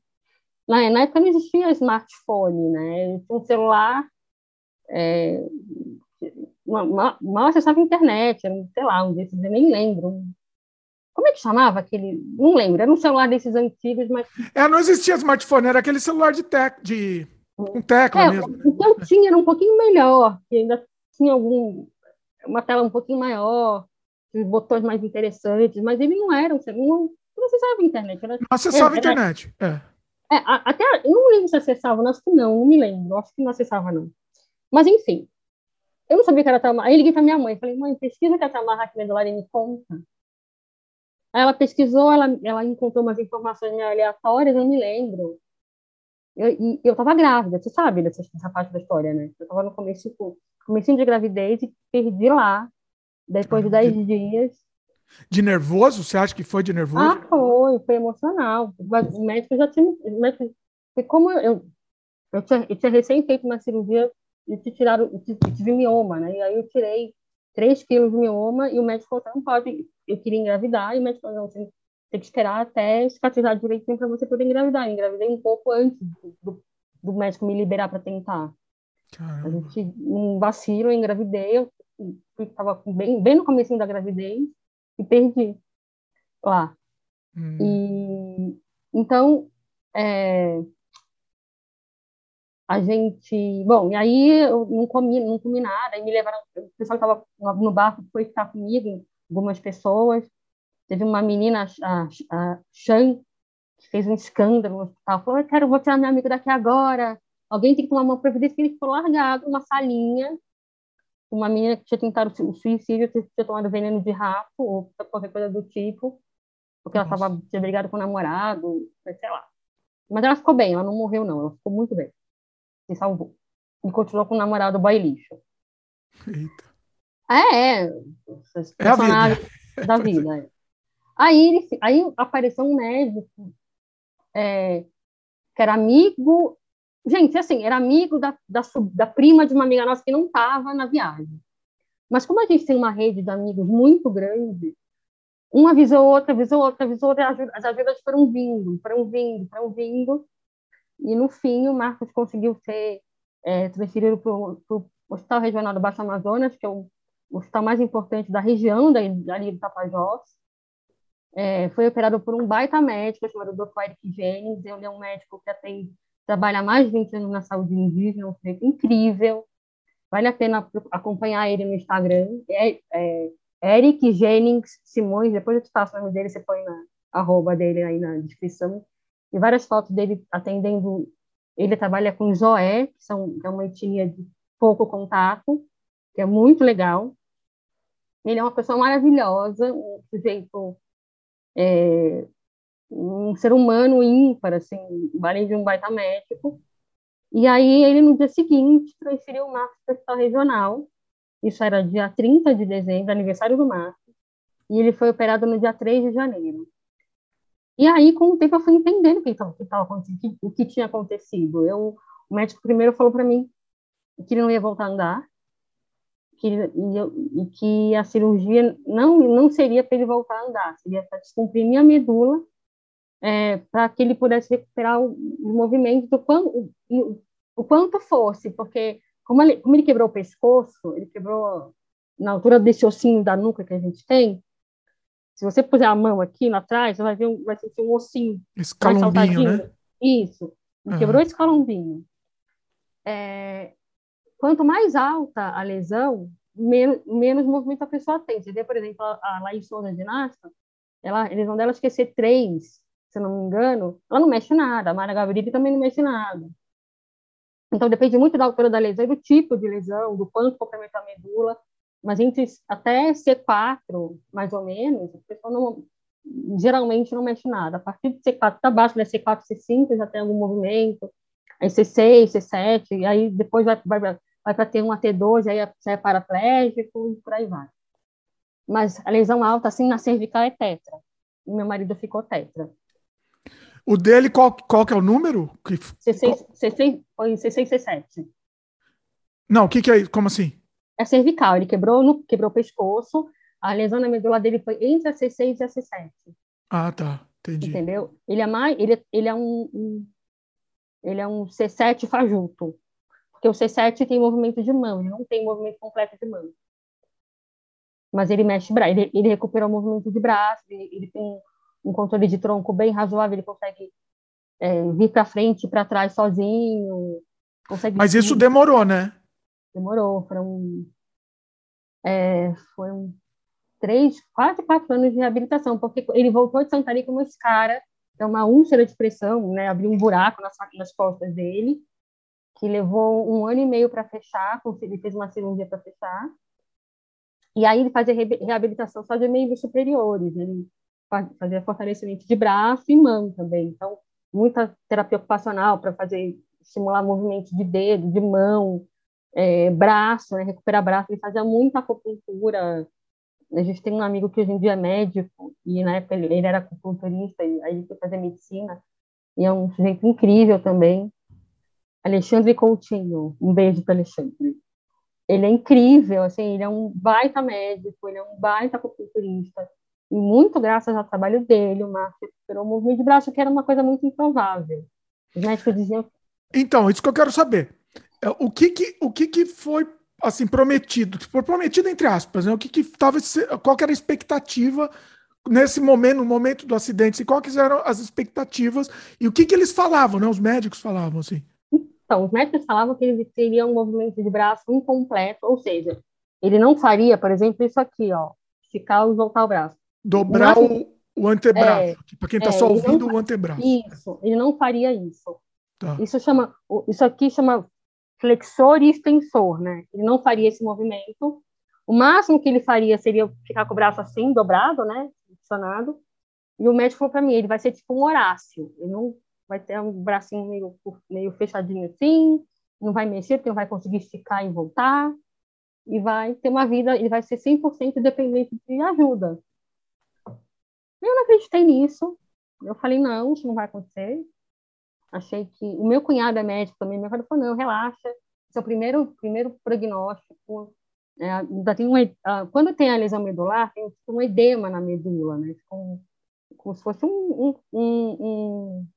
na, na época não existia smartphone, né? Eu tinha um celular. É, mal, mal acessava a internet, era, sei lá, um desses, eu nem lembro. Como é que chamava aquele? Não lembro, era um celular desses antigos, mas. É, não existia smartphone, era aquele celular de, tec, de um tecla é, mesmo. O que eu tinha era um pouquinho melhor, que ainda tinha algum. uma tela um pouquinho maior, botões mais interessantes, mas ele não era um celular. Não acessava a internet. Era, não acessava a internet, é. é até, eu não lembro se acessava, acho que não, não me lembro, acho que não acessava, não. Mas, enfim, eu não sabia que era trauma. Aí liguei para minha mãe, falei, mãe, pesquisa que é trauma raquimedular e me conta. Aí ela pesquisou, ela, ela encontrou umas informações aleatórias, eu não me lembro. Eu, e eu estava grávida, você sabe dessa, dessa, parte da história, né? Eu estava no começo, tipo, comecinho de gravidez e perdi lá, depois de 10 de... dias. De nervoso? Você acha que foi de nervoso? Ah, foi, foi emocional. O médico já tinha. O médico, como eu, eu, tinha, eu tinha recém feito uma cirurgia e te tiraram, eu tive mioma, né? E aí eu tirei 3 quilos de mioma e o médico falou, não pode, eu queria engravidar, e o médico falou, não, você tem que esperar até cicatrizar direitinho para você poder engravidar. Eu engravidei um pouco antes do, do médico me liberar para tentar. Caramba. A gente, um vacilo, eu engravidei, eu estava bem, bem no começo da gravidez e perdi lá. Hum. E, então, é, a gente, bom, e aí eu não comi, não comi nada, aí me levaram, o pessoal que estava no barco foi ficar comigo, algumas pessoas, teve uma menina, a, a Shan, que fez um escândalo no hospital, falou, eu quero, vou tirar meu amigo daqui agora, alguém tem que tomar uma providência, que ele ficou largado numa salinha, uma menina que tinha tentado o suicídio, tinha tomado veneno de rato, ou qualquer coisa do tipo, porque Nossa. ela estava, tinha brigado com o namorado, sei lá. Mas ela ficou bem, ela não morreu não, ela ficou muito bem se salvou. E continuou com o namorado boy lixo. Eita. É, é. É a vida. Da vida. É. Aí, aí apareceu um médico é, que era amigo. Gente, assim, era amigo da, da, da prima de uma amiga nossa que não estava na viagem. Mas como a gente tem uma rede de amigos muito grande, um avisou outra, avisou outra, avisou outra, as ajudas foram vindo, foram vindo, foram vindo. E no fim o Marcos conseguiu ser é, transferido para o Hospital Regional do Baixo Amazonas, que é o hospital mais importante da região, dali do Tapajós. É, foi operado por um baita médico chamado Dr. Eric Jennings. Ele é um médico que tem, trabalha há mais de 20 anos na saúde indígena, um sujeito incrível. Vale a pena acompanhar ele no Instagram. É, é Eric Jennings Simões, depois eu te passo o nome dele, você põe na arroba dele aí na descrição. E várias fotos dele atendendo. Ele trabalha com Zoé, que, são, que é uma etnia de pouco contato, que é muito legal. Ele é uma pessoa maravilhosa, um sujeito, é, um ser humano ímpar, assim, além de um baita médico. E aí ele, no dia seguinte, transferiu o Marcos para o hospital regional. Isso era dia 30 de dezembro, aniversário do Marcos. E ele foi operado no dia 3 de janeiro. E aí, com o tempo, eu fui entendendo o que estava acontecendo, o que tinha acontecido. Eu, o médico primeiro falou para mim que ele não ia voltar a andar, que, e, e que a cirurgia não, não seria para ele voltar a andar, seria para descomprimir a medula, é, para que ele pudesse recuperar o, o movimento do quanto, o, o quanto fosse, porque como ele, como ele quebrou o pescoço, ele quebrou na altura desse ossinho da nuca que a gente tem, se você puser a mão aqui lá atrás, você vai ver um, vai ser um ossinho. Esse calombinho, né? Isso. Uhum. quebrou esse calombinho. É, quanto mais alta a lesão, menos, menos movimento a pessoa tem. Você vê, por exemplo, a, a Laís Souza, ginasta, ela, a lesão dela esquecer três, se não me engano, ela não mexe nada. A Mara Gavripe também não mexe nada. Então, depende muito da altura da lesão, do tipo de lesão, do quanto complementa a medula. Mas entre até C4, mais ou menos, a pessoa não, geralmente não mexe nada. A partir de C4 para baixo, da C4, C5 já tem algum movimento. Aí C6, C7, e aí depois vai, vai, vai para T1 a T2, aí é, é paraplégico e por aí vai. Mas a lesão alta, assim, na cervical é tetra. E meu marido ficou tetra. O dele, qual, qual que é o número? C6, C6, foi C6, C7. Não, o que, que é? Como assim? É cervical. Ele quebrou, no, quebrou o pescoço. A lesão na medula dele foi entre a C6 e a C7. Ah, tá. Entendi. Entendeu? Ele é mais, ele, ele é um, um ele é um C7 fajuto. Porque o C7 tem movimento de mão, ele não tem movimento completo de mão. Mas ele mexe braço, ele, ele recupera o movimento de braço, ele, ele tem um controle de tronco bem razoável, ele consegue é, vir para frente e para trás sozinho. Consegue Mas isso demorou, né? Demorou, foram é, foram três, quase quatro anos de reabilitação, porque ele voltou de Santarém como esse cara, é uma úlcera de pressão, né? Abriu um buraco nas, nas costas dele, que levou um ano e meio para fechar, ele fez uma cirurgia para fechar. E aí ele fazia reabilitação só de membros superiores, ele fazia fortalecimento de braço e mão também. Então, muita terapia ocupacional para fazer estimular movimento de dedo, de mão, é, braço, né, recuperar braço. Ele fazia muita acupuntura. A gente tem um amigo que hoje em dia é médico e na época ele, ele era acupunturista e aí ele foi fazer medicina e é um sujeito incrível também. Alexandre Coutinho, um beijo para Alexandre. Ele é incrível, assim, ele é um baita médico, ele é um baita acupunturista. E muito graças ao trabalho dele, o Márcio recuperou o movimento de braço, que era uma coisa muito improvável. Os médicos diziam. Então, isso que eu quero saber. É, o que que, o que, que foi assim prometido? Foi prometido entre aspas, né? O que que tava, qual que era a expectativa nesse momento, no momento do acidente, quais eram as expectativas e o que que eles falavam, né? Os médicos falavam assim. Então, os médicos falavam que ele teria um movimento de braço incompleto, ou seja, ele não faria, por exemplo, isso aqui, ó, esticar e voltar o braço. Dobrar o, o antebraço, é, para quem está é, só ouvindo o antebraço. Isso, ele não faria isso. Tá. Isso chama, isso aqui chama flexor e extensor, né? Ele não faria esse movimento. O máximo que ele faria seria ficar com o braço assim, dobrado, né? Funcionado. E o médico falou para mim, ele vai ser tipo um Horácio. Ele não vai ter um bracinho meio, meio fechadinho assim, não vai mexer, porque não vai conseguir esticar e voltar, e vai ter uma vida, ele vai ser 100% dependente de ajuda. Eu não acreditei nisso. Eu falei, não, isso não vai acontecer. Achei que. O meu cunhado é médico também, meu cunhado falou, não, relaxa. Esse é o primeiro, primeiro prognóstico. É, ainda tem uma, quando tem a lesão medular, tem um edema na medula, né? Como, como se fosse um, um, um,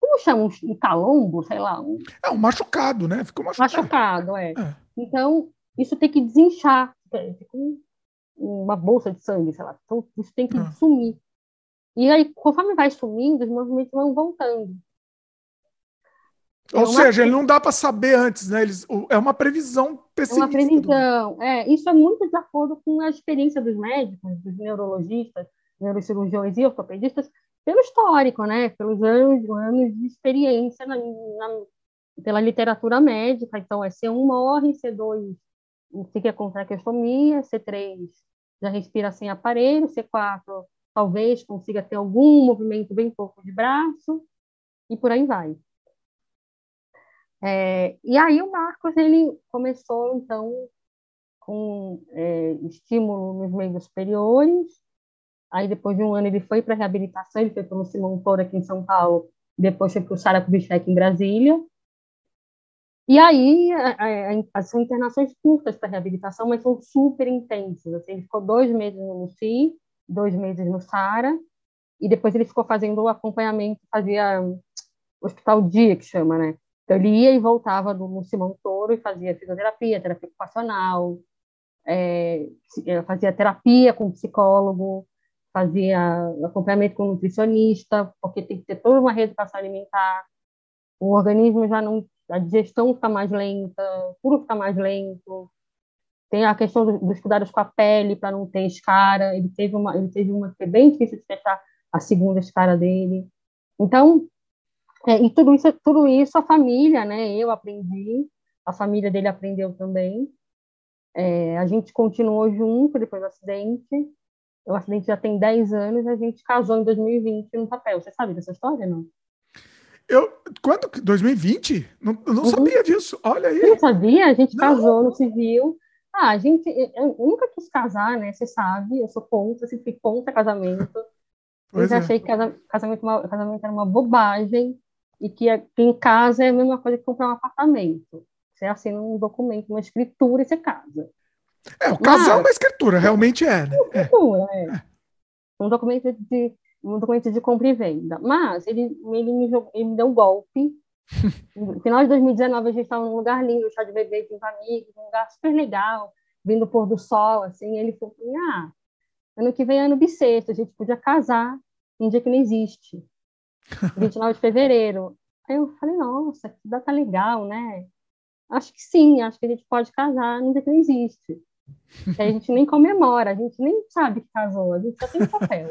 como chama? Um calombo, sei lá. Um... É, um machucado, né? Ficou machucado. Machucado, é. é. Então, isso tem que desinchar. Fica uma bolsa de sangue, sei lá. Então, isso tem que é. sumir. E aí, conforme vai sumindo, os movimentos vão voltando. Ou é seja, ele não dá para saber antes, né? Eles, é uma previsão pessimista. É uma previsão. É, isso é muito de acordo com a experiência dos médicos, dos neurologistas, neurocirurgiões e ortopedistas, pelo histórico, né? Pelos anos, anos de experiência na, na, pela literatura médica. Então, é C1 morre, C2 fica com traqueostomia, C3 já respira sem aparelho, C4 talvez consiga ter algum movimento bem pouco de braço, e por aí vai. É, e aí o Marcos ele começou então com é, estímulo nos meios superiores. Aí depois de um ano ele foi para reabilitação, ele foi para o Simão Toro aqui em São Paulo, depois foi para o Sara Kubitschek em Brasília. E aí são internações curtas para reabilitação, mas são super intensas. Assim, ele ficou dois meses no Luci, dois meses no Sara, e depois ele ficou fazendo o acompanhamento, fazia hospital dia que chama, né? Então, ele ia e voltava do Simão Toro e fazia fisioterapia, terapia ocupacional, é, é, fazia terapia com psicólogo, fazia acompanhamento com nutricionista, porque tem que ter toda uma reeducação alimentar. O organismo já não. A digestão fica mais lenta, tudo fica mais lento. Tem a questão dos cuidados com a pele para não ter escara. Ele teve uma, ele teve uma que foi bem difícil de fechar a segunda escara dele. Então, é, e tudo isso, tudo isso a família, né? Eu aprendi, a família dele aprendeu também. É, a gente continuou junto depois do acidente. O acidente já tem 10 anos, a gente casou em 2020 no papel. Você sabe dessa história, não? Eu, quando? 2020? Não, eu não uhum. sabia disso. Olha aí. Você não sabia? A gente não. casou no civil. Ah, a gente, eu nunca quis casar, né? Você sabe, eu sou contra, sempre fui contra casamento. Pois eu é. achei que casamento, casamento era uma bobagem e que em casa é a mesma coisa que comprar um apartamento. Você assina um documento, uma escritura e você casa. É, o casal é uma escritura, realmente é. Né? É. Escritura, é. é. Um documento de um documento de compra e venda. Mas ele, ele, me, jogou, ele me deu um golpe. No final de 2019, a gente estava num lugar lindo, chá de bebê com amigos, um lugar super legal, vindo pôr do sol, assim. Ele falou: ah, ano que vem é ano bissexto, a gente podia casar um dia que não existe. 29 de fevereiro. Aí eu falei, nossa, que data legal, né? Acho que sim, acho que a gente pode casar no dia que não existe. Que a gente nem comemora, a gente nem sabe que casou, a gente só tem papel.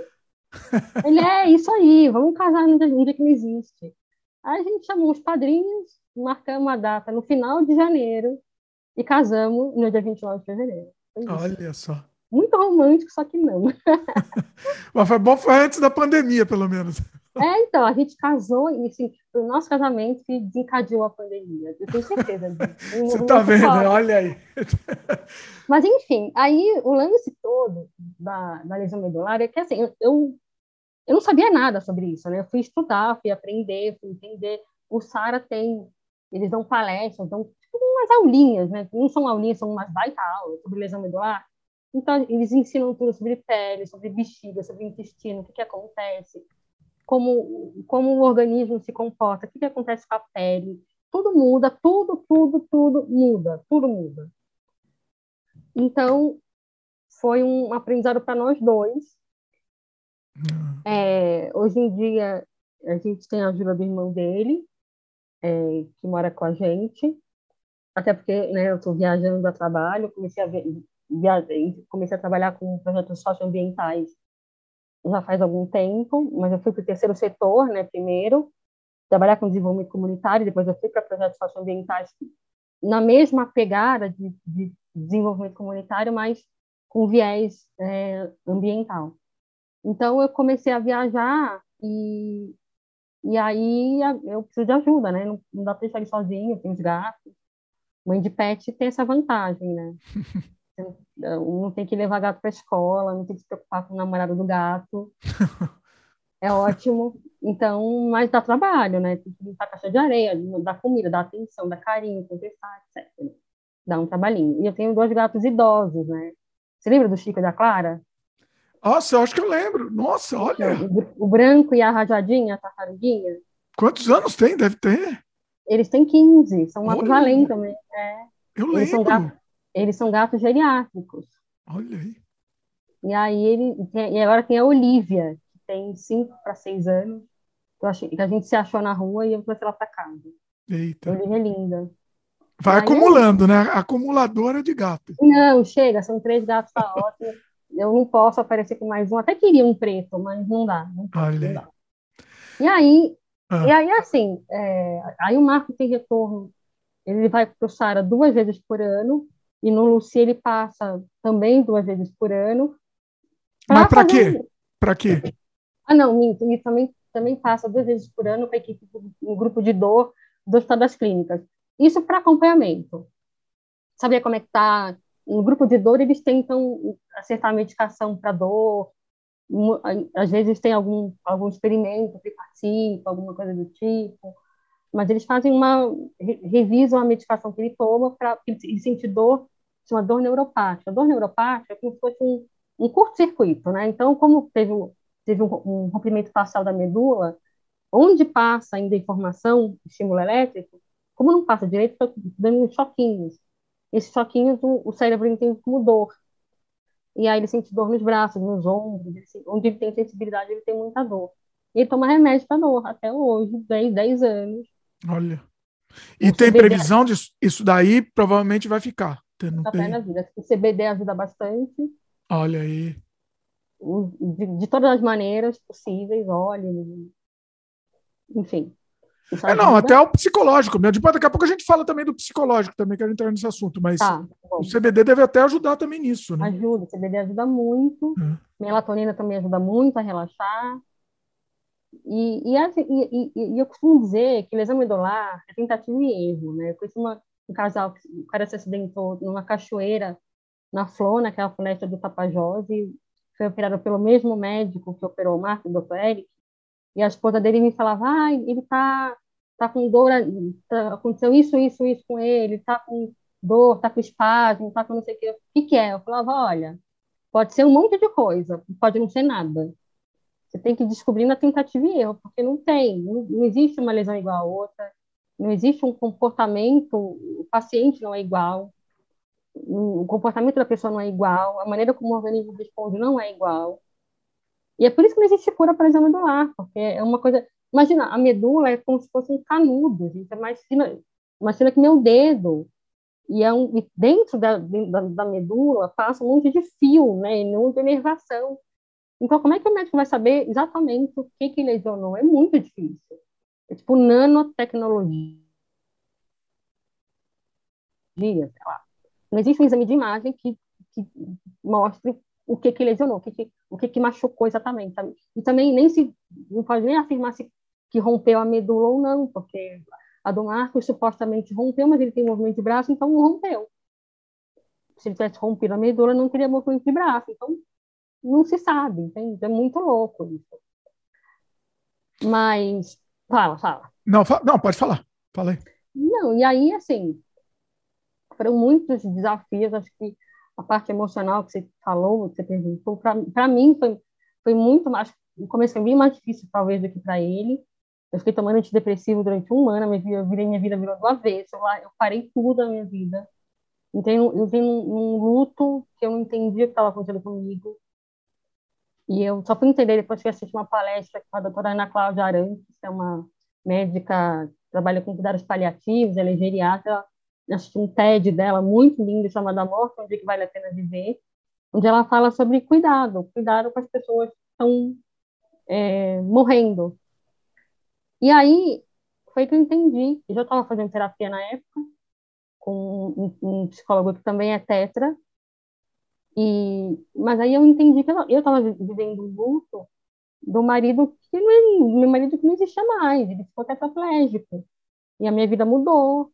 Ele é isso aí, vamos casar dia, no dia que não existe. Aí a gente chamou os padrinhos, marcamos a data no final de janeiro e casamos no dia 29 de fevereiro. Olha só. Muito romântico, só que não. Mas foi bom, foi antes da pandemia, pelo menos. É, então, a gente casou e assim, o nosso casamento que desencadeou a pandemia. Eu tenho certeza disso. Você tá vendo, forte. olha aí. Mas, enfim, aí o lance todo da, da lesão medular é que, assim, eu, eu, eu não sabia nada sobre isso, né? Eu fui estudar, fui aprender, fui entender. O Sara tem, eles dão palestras, dão tipo umas aulinhas, né? Não são aulinhas, são umas baita aulas sobre lesão medular. Então, eles ensinam tudo sobre pele, sobre bexiga, sobre intestino, o que, que acontece como, como o organismo se comporta, o que, que acontece com a pele. Tudo muda, tudo, tudo, tudo muda, tudo muda. Então, foi um aprendizado para nós dois. É, hoje em dia, a gente tem a ajuda do irmão dele, é, que mora com a gente. Até porque né, eu estou viajando a trabalho, comecei a, via, comecei a trabalhar com projetos socioambientais já faz algum tempo, mas eu fui para o terceiro setor, né, primeiro, trabalhar com desenvolvimento comunitário, depois eu fui para projetos socioambientais na mesma pegada de, de desenvolvimento comunitário, mas com viés é, ambiental. Então eu comecei a viajar e e aí eu preciso de ajuda, né? Não, não dá para deixar ele sozinho, tem os gatos. Mãe de pet tem essa vantagem, né? Não tem que levar gato para escola, não tem que se preocupar com o namorado do gato. É ótimo. Então, mas dá trabalho, né? Tem que limpar a caixa de areia, dar comida, dar atenção, dar carinho, conversar, etc. Dá um trabalhinho. E eu tenho dois gatos idosos, né? Você lembra do Chico e da Clara? Nossa, eu acho que eu lembro. Nossa, olha. O, o branco e a rajadinha, a tartaruguinha. Quantos anos tem? Deve ter. Eles têm 15, são Matusalém também. É. Eu lembro. Eles são, gatos, eles são gatos geriátricos. Olha aí. E aí ele e agora tem a Olivia, que tem 5 para 6 anos. Que, achei, que a gente se achou na rua e eu trouxe ela para casa. Eita. A Olivia é linda. Vai aí acumulando, eu... né? Acumuladora de gatos. Não, chega, são três gatos, tá ótimo. Eu não posso aparecer com mais um. Até queria um preto, mas não dá. Não Olha. Não dá. E aí, ah. e aí assim, é, aí o Marco tem retorno. Ele vai para o Sara duas vezes por ano e no Luci ele passa também duas vezes por ano. Mas para quê? Para quê? Ah, não, minto. Ele também, também passa duas vezes por ano com a equipe, um grupo de dor do Estado das Clínicas. Isso para acompanhamento. Saber como é que está. No grupo de dor, eles tentam acertar medicação para dor. Às vezes tem algum, algum experimento que participa, alguma coisa do tipo. Mas eles fazem uma. revisam a medicação que ele toma para ele sentir dor, uma dor neuropática. A dor neuropática é como se fosse um, um curto-circuito, né? Então, como teve, teve um, um rompimento parcial da medula, onde passa ainda informação, estímulo elétrico, como não passa direito, está dando choquinhos. Esses choquinhos o, o, cérebro entende como dor. E aí ele sente dor nos braços, nos ombros, ele, onde ele tem sensibilidade, ele tem muita dor. E ele toma remédio para dor, até hoje, 10, 10 anos. Olha. E o tem CBD previsão disso? Isso daí provavelmente vai ficar. Não tem... na vida. O CBD ajuda bastante. Olha aí. De, de todas as maneiras possíveis, óleo, enfim. É, não, até o psicológico mesmo. Depois, daqui a pouco a gente fala também do psicológico, também quero entrar nesse assunto, mas tá, o CBD deve até ajudar também nisso, né? Ajuda, o CBD ajuda muito, é. melatonina também ajuda muito a relaxar. E, e, assim, e, e, e, eu costumo dizer que lesão medular é tentativa e erro, né? Eu conheci uma, um casal, que o cara se acidentou numa cachoeira na Flona, que é a floresta do Tapajós, e foi operado pelo mesmo médico que operou o Marco, o Dr. Eric, e a esposa dele me falava, ah, ele tá, tá com dor, tá, aconteceu isso, isso, isso com ele, tá com dor, tá com espasmo, tá com não sei o que. O que, que é? Eu falava, olha, pode ser um monte de coisa, pode não ser nada. Você tem que descobrir na tentativa e erro, porque não tem, não, não existe uma lesão igual a outra, não existe um comportamento, o paciente não é igual, o comportamento da pessoa não é igual, a maneira como o organismo responde não é igual. E é por isso que não existe cura para exame medular, porque é uma coisa. Imagina, a medula é como se fosse um canudo, gente, é mais fina, mais fina que meu dedo. E, é um, e dentro da, da, da, medula passa um monte de fio, né, e não de inervação. Então, como é que o médico vai saber exatamente o que, que lesionou? É muito difícil. É tipo nanotecnologia. Não existe um exame de imagem que, que mostre o que que lesionou, o que que, o que, que machucou exatamente. Sabe? E também nem se não pode nem afirmar se que rompeu a medula ou não, porque a do Marcos supostamente rompeu, mas ele tem movimento de braço, então não rompeu. Se ele tivesse rompido a medula, não teria movimento de braço. Então, não se sabe, entende? É muito louco isso. Mas, fala, fala. Não, fa não pode falar. Falei. Não, e aí, assim, foram muitos desafios, acho que a parte emocional que você falou, que você perguntou, para mim foi, foi muito mais, no começo foi bem mais difícil, talvez, do que para ele. Eu fiquei tomando antidepressivo durante um ano, minha vida, eu virei minha vida virou do avesso, eu, eu parei tudo da minha vida. Entrei, eu entrei num, num luto que eu não entendia o que estava acontecendo comigo. E eu só fui entender depois que eu assisti uma palestra com a doutora Ana Cláudia Arantes, que é uma médica que trabalha com cuidados paliativos, ela é geriatra, assisti um TED dela muito lindo chamado A Morte, um dia que vale a pena viver, onde ela fala sobre cuidado, cuidado com as pessoas que estão é, morrendo. E aí foi que eu entendi. Eu já estava fazendo terapia na época, com um, um, psicólogo que também é tetra, e, mas aí eu entendi que eu estava vivendo um luto do marido que não é, meu marido que não existia mais, ele ficou tetraplégico. E a minha vida mudou,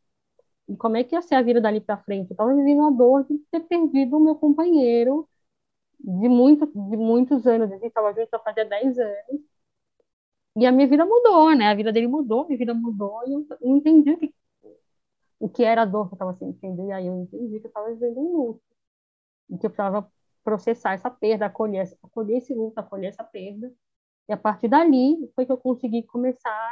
e como é que ia ser a vida dali para frente? Eu estava vivendo a dor de ter perdido o meu companheiro de, muito, de muitos anos. A gente estava junto já fazia 10 anos. E a minha vida mudou, né? A vida dele mudou, minha vida mudou. E eu não entendi o que, o que era a dor que eu estava sentindo. E aí eu entendi que eu estava vivendo um luto. E que eu precisava processar essa perda, acolher, acolher esse luto, acolher essa perda. E a partir dali foi que eu consegui começar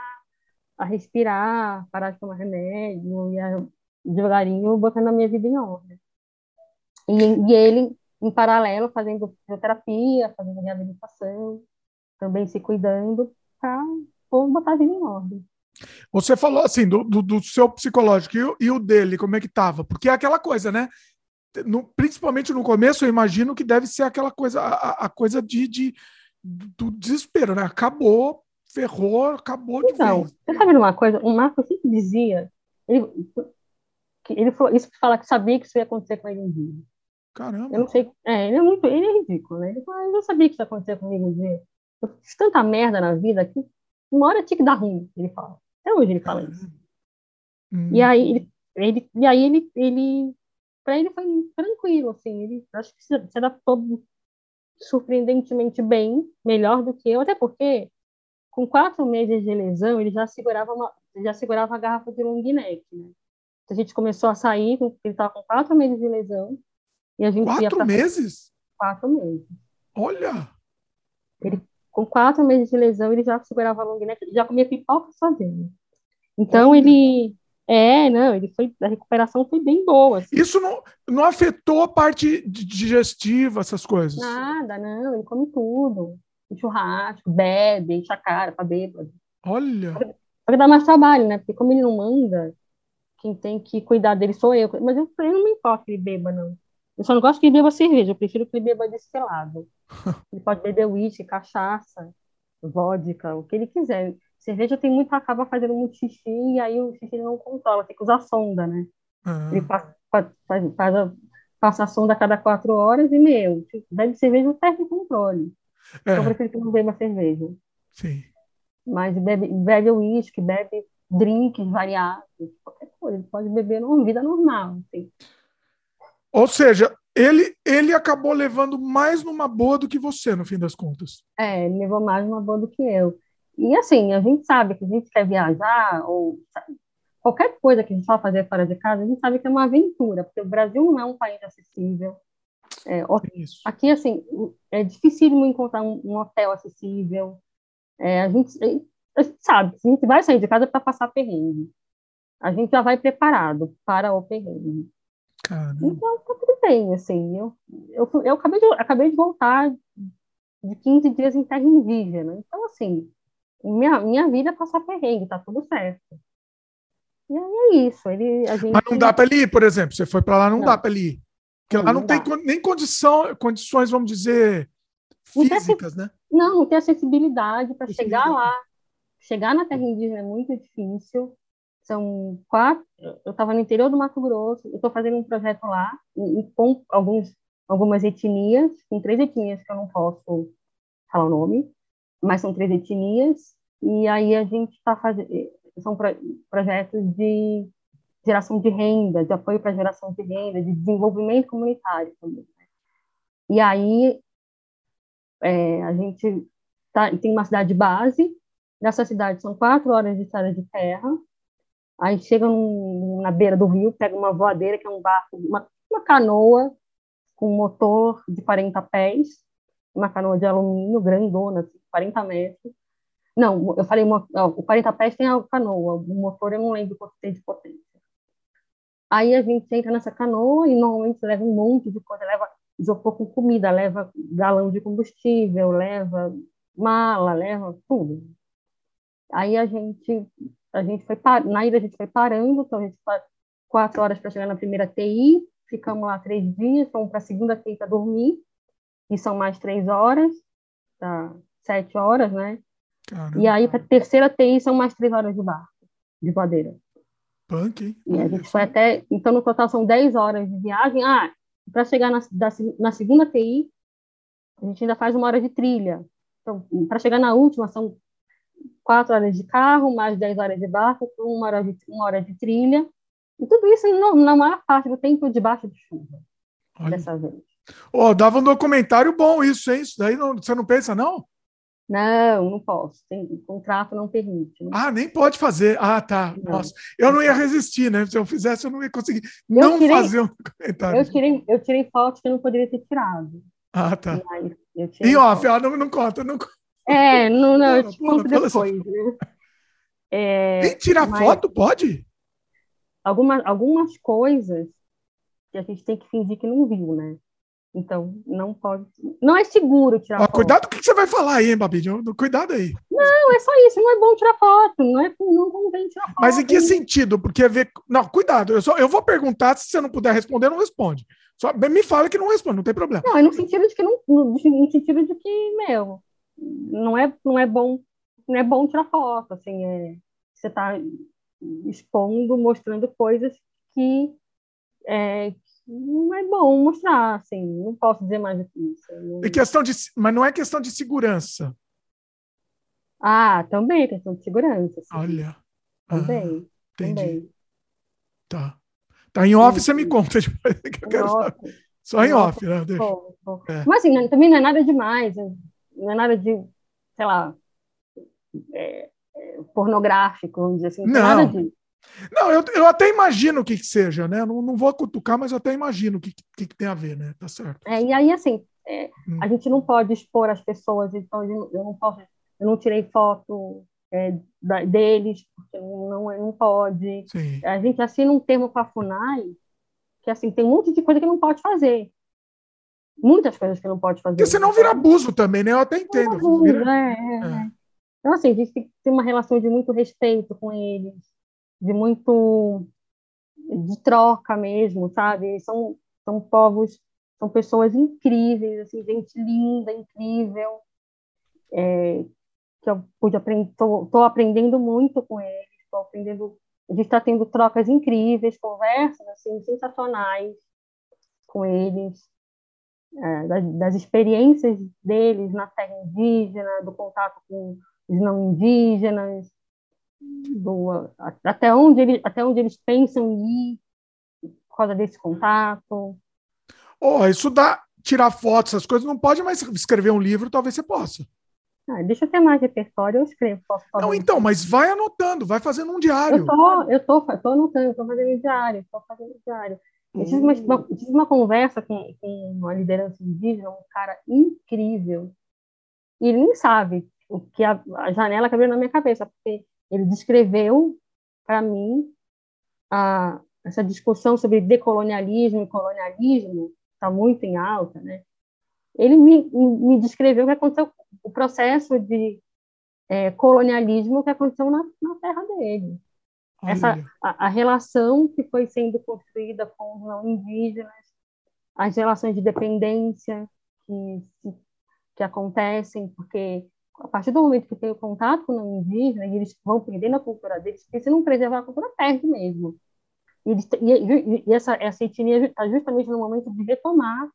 a respirar, parar de tomar remédio, e a, devagarinho botando a minha vida em ordem. E, e ele, em paralelo, fazendo fisioterapia, fazendo reabilitação, também se cuidando, para botar a vida em ordem. Você falou assim do, do, do seu psicológico e o, e o, dele, como é que tava? Porque é aquela coisa, né? No, principalmente no começo, eu imagino que deve ser aquela coisa, a, a coisa de, de, do desespero, né? Acabou, ferrou, acabou de então, vez. Você sabe uma coisa? O Marco sempre dizia, ele, ele falou, isso que fala que sabia que isso ia acontecer com ele um dia. Caramba. Eu não sei, é, ele é muito, ele é ridículo, né? Ele falou, ah, eu não sabia que isso ia acontecer comigo um dia. Eu fiz tanta merda na vida que uma hora tinha que dar ruim, ele fala. Até hoje ele fala isso. Hum. E aí ele, ele, e aí ele, ele para ele foi tranquilo, assim, ele acho que se, se adaptou surpreendentemente bem, melhor do que eu, até porque com quatro meses de lesão ele já segurava uma, já segurava a garrafa de long neck, né? A gente começou a sair, ele estava com quatro meses de lesão e a gente quatro pra... meses? Quatro meses. Olha. Ele com quatro meses de lesão, ele já segurava a long neck, já comia pipoca sozinho. Então, ele... É, não, ele foi... A recuperação foi bem boa. Assim. Isso não, não afetou a parte digestiva, essas coisas? Nada, não. Ele come tudo. Churrasco, bebe, enche a cara pra bêbado. Olha! Só que dá mais trabalho, né? Porque como ele não manda, quem tem que cuidar dele sou eu. Mas eu, eu não me importo que ele beba, não. Eu só não gosto que ele beba cerveja, eu prefiro que ele beba destilado. ele pode beber uísque, cachaça, vodka, o que ele quiser. Cerveja tem muito, acaba fazendo muito xixi e aí o xixi não controla, tem que usar sonda, né? Uhum. Ele passa, faz, faz a, passa a sonda a cada quatro horas e, meu, bebe cerveja, não perde o controle. É. Então, eu prefiro que não beba cerveja. Sim. Mas bebe, bebe uísque, bebe drinks variados, qualquer coisa. Ele pode beber numa vida normal. Assim. Ou seja, ele, ele acabou levando mais numa boa do que você, no fim das contas. É, ele levou mais numa boa do que eu. E assim, a gente sabe que a gente quer viajar, ou qualquer coisa que a gente vai fazer fora de casa, a gente sabe que é uma aventura, porque o Brasil não é um país acessível. É, aqui, assim, é difícil encontrar um, um hotel acessível. É, a, gente, a gente sabe, a gente vai sair de casa para passar perrengue. A gente já vai preparado para o perrengue. Caramba. Então, tá tudo bem, assim. Eu, eu, eu acabei, de, acabei de voltar de 15 dias em terra indígena. Então, assim, minha, minha vida é passar perrengue, tá tudo certo. E aí é isso. Ele, a gente... Mas não dá para ele ir, por exemplo. Você foi para lá, não, não, dá para ele ir. Porque não, lá não, não tem dá. nem condição, condições, vamos dizer, físicas, não né? Não, não tem acessibilidade para chegar lá. Chegar na terra indígena é muito difícil. São quatro. Eu estava no interior do Mato Grosso. Eu estou fazendo um projeto lá e, com alguns, algumas etnias, com três etnias que eu não posso falar o nome, mas são três etnias. E aí a gente está fazendo são pro, projetos de geração de renda, de apoio para geração de renda, de desenvolvimento comunitário também. Né? E aí é, a gente tá, tem uma cidade base. Nessa cidade são quatro horas de estrada de terra Aí chega num, na beira do rio, pega uma voadeira, que é um barco, uma, uma canoa com motor de 40 pés, uma canoa de alumínio grandona, assim, 40 metros. Não, eu falei, ó, o 40 pés tem a canoa, o motor eu não lembro quanto tem de potência. Aí a gente entra nessa canoa e normalmente leva um monte de coisa, leva isopor com comida, leva galão de combustível, leva mala, leva tudo. Aí a gente a gente foi na ida a gente foi parando, então a gente foi quatro horas para chegar na primeira TI, ficamos lá três dias, fomos para a segunda TI para dormir, e são mais três horas, tá, sete horas, né? Caramba. E aí para a terceira TI são mais três horas de barco, de voadeira. Punk, hein? E a gente foi até, então no total são dez horas de viagem. Ah, para chegar na, da, na segunda TI, a gente ainda faz uma hora de trilha. Então, para chegar na última, são quatro horas de carro, mais dez horas de barco, uma hora de, uma hora de trilha. E tudo isso na maior parte do tempo debaixo de chuva. Olha. Dessa vez. Oh, dava um documentário bom isso, hein? Isso daí não, você não pensa, não? Não, não posso. Tem, o contrato não permite. Não ah, nem pode fazer. Ah, tá. Não, Nossa, eu não ia resistir, né? Se eu fizesse, eu não ia conseguir não tirei, fazer um documentário. Eu tirei, eu tirei fotos que eu não poderia ter tirado. Ah, tá. Em off, ah, não, não conta, não conta. É, não, não, eu te conto depois. Né? É, Nem tirar foto, pode? Alguma, algumas coisas que a gente tem que fingir que não viu, né? Então, não pode. Não é seguro tirar Ó, foto. cuidado com o que você vai falar aí, hein, Babi? Cuidado aí. Não, é só isso. Não é bom tirar foto. Não, é, não convém tirar foto. Mas em que sentido? Porque ver. Não, cuidado. Eu, só, eu vou perguntar. Se você não puder responder, não responde. Só me fala que não responde, não tem problema. Não, é no sentido de que não, no, no sentido de que, meu, não é, não é bom, não é bom tirar foto, assim, é, você está expondo, mostrando coisas que, é, que não é bom mostrar, assim, não posso dizer mais do que isso. Não... É questão de, mas não é questão de segurança. Ah, também é questão de segurança. Sim. Olha. Também. Ah, entendi. Também. Tá. Tá em off, você me conta depois que eu quero saber. Só em off, né? Deixa. É. Mas assim, também não é nada demais, não é nada de, sei lá, é, é, pornográfico, vamos dizer assim. Não, não. nada. Não, eu, eu até imagino o que, que seja, né? Não, não vou cutucar, mas eu até imagino o que, que, que tem a ver, né? Tá certo. É, e aí, assim, é, hum. a gente não pode expor as pessoas, então eu não posso, eu não tirei foto é, da, deles, porque não, não pode. Sim. A gente assina um termo com a FUNAI, que assim, tem um monte de coisa que não pode fazer. Muitas coisas que não pode fazer. Porque senão vira abuso também, né? Eu até entendo. Abuso, vira... é, é. Então, assim, a gente tem que ter uma relação de muito respeito com eles, de muito. de troca mesmo, sabe? São, são povos, são pessoas incríveis, assim, gente linda, incrível. É, que eu pude aprender, estou aprendendo muito com eles, estou aprendendo, a gente está tendo trocas incríveis, conversas assim sensacionais com eles, é, das, das, experiências deles na terra indígena, do contato com os não indígenas, do, até onde eles, até onde eles pensam ir por causa desse contato. Oh, isso dá tirar fotos, essas coisas, não pode mais escrever um livro, talvez você possa. Ah, deixa eu ter mais repertório, eu escrevo. Posso não, então, mas vai anotando, vai fazendo um diário. Eu tô, eu tô, tô anotando, tô fazendo diário, tô fazendo diário. Eu tive, uma, uma, tive uma conversa com, com uma liderança indígena, um cara incrível, e ele nem sabe o que a, a janela que abriu na minha cabeça, porque ele descreveu para mim a, essa discussão sobre decolonialismo e colonialismo, está muito em alta, né? Ele me, me descreveu o que aconteceu o processo de é, colonialismo que aconteceu na, na terra dele. Essa, a, a, relação que foi sendo construída com os não indígenas, as relações de dependência que, que acontecem, porque a partir do momento que tem o contato com o não indígena, eles vão perdendo a cultura deles, porque se não preservar a cultura, perde mesmo. E, e, e essa, essa etnia está justamente no momento de retomar,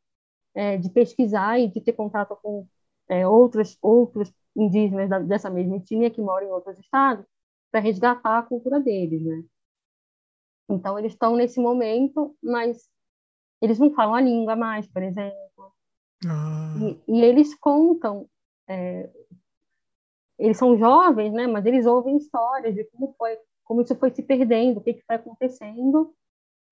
é, de pesquisar e de ter contato com é, outros, outros indígenas da, dessa mesma etnia que moram em outros estados para resgatar a cultura deles, né? Então, eles estão nesse momento, mas eles não falam a língua mais, por exemplo. Ah. E, e, eles contam, é, eles são jovens, né? Mas eles ouvem histórias de como foi, como isso foi se perdendo, o que, que foi acontecendo.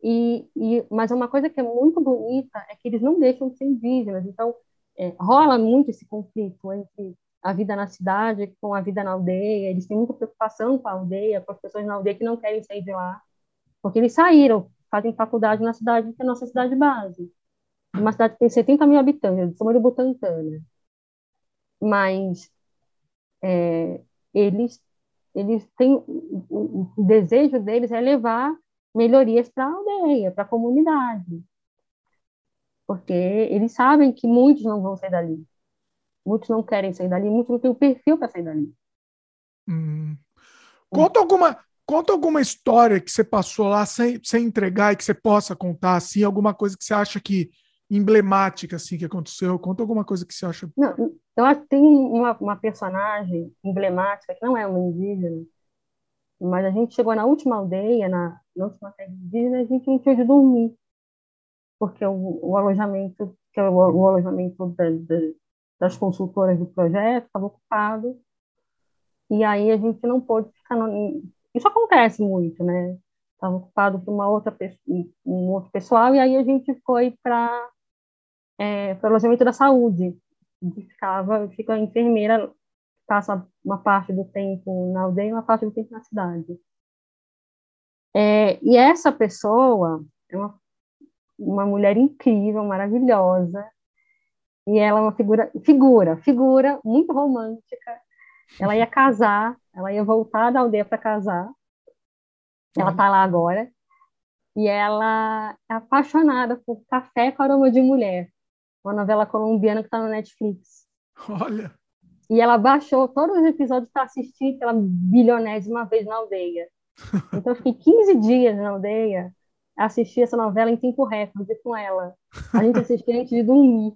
E, e, mas uma coisa que é muito bonita é que eles não deixam de ser indígenas. Então, é, rola muito esse conflito entre a vida na cidade com a vida na aldeia. Eles têm muita preocupação com a aldeia, com as pessoas na aldeia que não querem sair de lá, porque eles saíram, fazem faculdade na cidade que é a nossa cidade base. Uma cidade que tem 70 mil habitantes, de do Butantã. Mas é, eles, eles têm o, o desejo deles é levar melhorias para a aldeia, para a comunidade porque eles sabem que muitos não vão sair dali. Muitos não querem sair dali, muitos não têm o perfil para sair dali. Hum. Conta alguma, conta alguma história que você passou lá sem, sem entregar e que você possa contar, assim, alguma coisa que você acha que emblemática, assim, que aconteceu. Conta alguma coisa que você acha. Não, eu acho que tem uma, uma personagem emblemática que não é uma indígena, mas a gente chegou na última aldeia, na, na última terra indígena, a gente não tinha onde dormir porque o, o alojamento, que é o, o alojamento da, da, das consultoras do projeto, estava ocupado, e aí a gente não pôde ficar. No, isso acontece muito, né? Estava ocupado por uma outra um outro pessoal, e aí a gente foi para é, o alojamento da saúde, que ficava, fica a enfermeira passa uma parte do tempo na aldeia e uma parte do tempo na cidade. É, e essa pessoa é uma, uma mulher incrível, maravilhosa, e ela é uma figura, figura, figura muito romântica. Ela ia casar, ela ia voltar da aldeia para casar. Ela está lá agora. E ela é apaixonada por Café com Aroma de Mulher, uma novela colombiana que está no Netflix. Olha. E ela baixou todos os episódios para assistir pela bilionésima vez na aldeia. Então eu fiquei 15 dias na aldeia assisti essa novela em tempo recorde com ela. A gente assistia antes de dormir.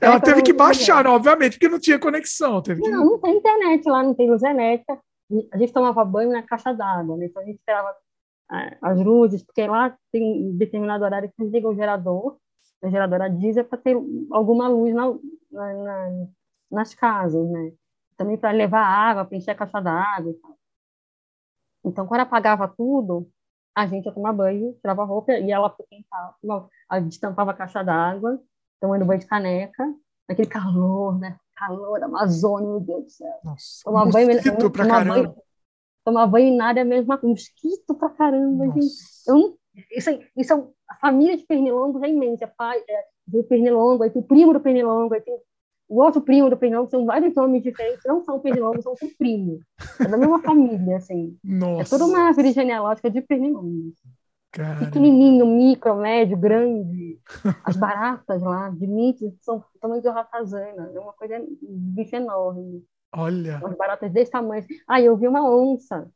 Ela teve que baixar, né, obviamente, porque não tinha conexão. Teve que... Não, não tem internet lá, não tem luz elétrica. A gente tomava banho na caixa d'água, né? Então a gente esperava é, as luzes, porque lá tem determinado horário que liga o gerador, a diesel, para ter alguma luz na, na, na, nas casas, né? Também para levar água, para encher a caixa d'água e tal. Então, quando apagava tudo, a gente ia tomar banho, tirava a roupa e ela pro quintal. A gente tampava a caixa d'água, tomando banho de caneca, naquele calor, né? Calor, Amazônia, meu Deus do céu. Nossa, tomar banho, pra tomar caramba. banho, tomar banho em nada é mesmo mosquito pra caramba, Nossa. gente. Eu isso, isso é a família de pernilongo é imensa. Pai, é, do pernilongo, aí tem o primo do pernilongo, aí tem o outro primo do pernilongo, são vários nomes diferentes, não são pernilongos, são com primo. É da mesma família, assim. Nossa. É toda uma árvore genealógica de pernilongos. Pequenininho, micro, médio, grande. As baratas lá, de mitos, são tamanho de ratazana. É uma coisa, um bicho enorme. Olha. As baratas desse tamanho. Ah, eu vi uma onça.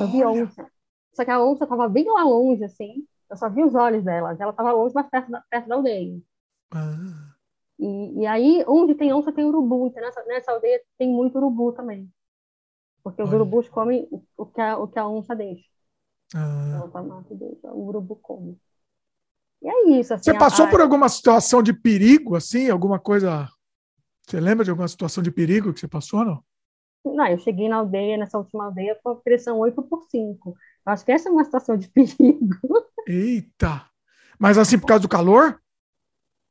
Eu vi onça. Só que a onça estava bem lá longe, assim. Eu só vi os olhos dela. Ela estava longe, mas perto da, perto da aldeia. Ah. E, e aí, onde tem onça, tem urubu. Então, nessa, nessa aldeia tem muito urubu também. Porque os Olha. urubus comem o que a, o que a onça deixa. Ah. A onça mata e deixa, o urubu come. E é isso. Assim, Você passou a... por alguma situação de perigo, assim? Alguma coisa... Você lembra de alguma situação de perigo que você passou, não? Não, eu cheguei na aldeia, nessa última aldeia, com a pressão 8 por 5. Eu acho que essa é uma situação de perigo. Eita! Mas assim, por causa do calor?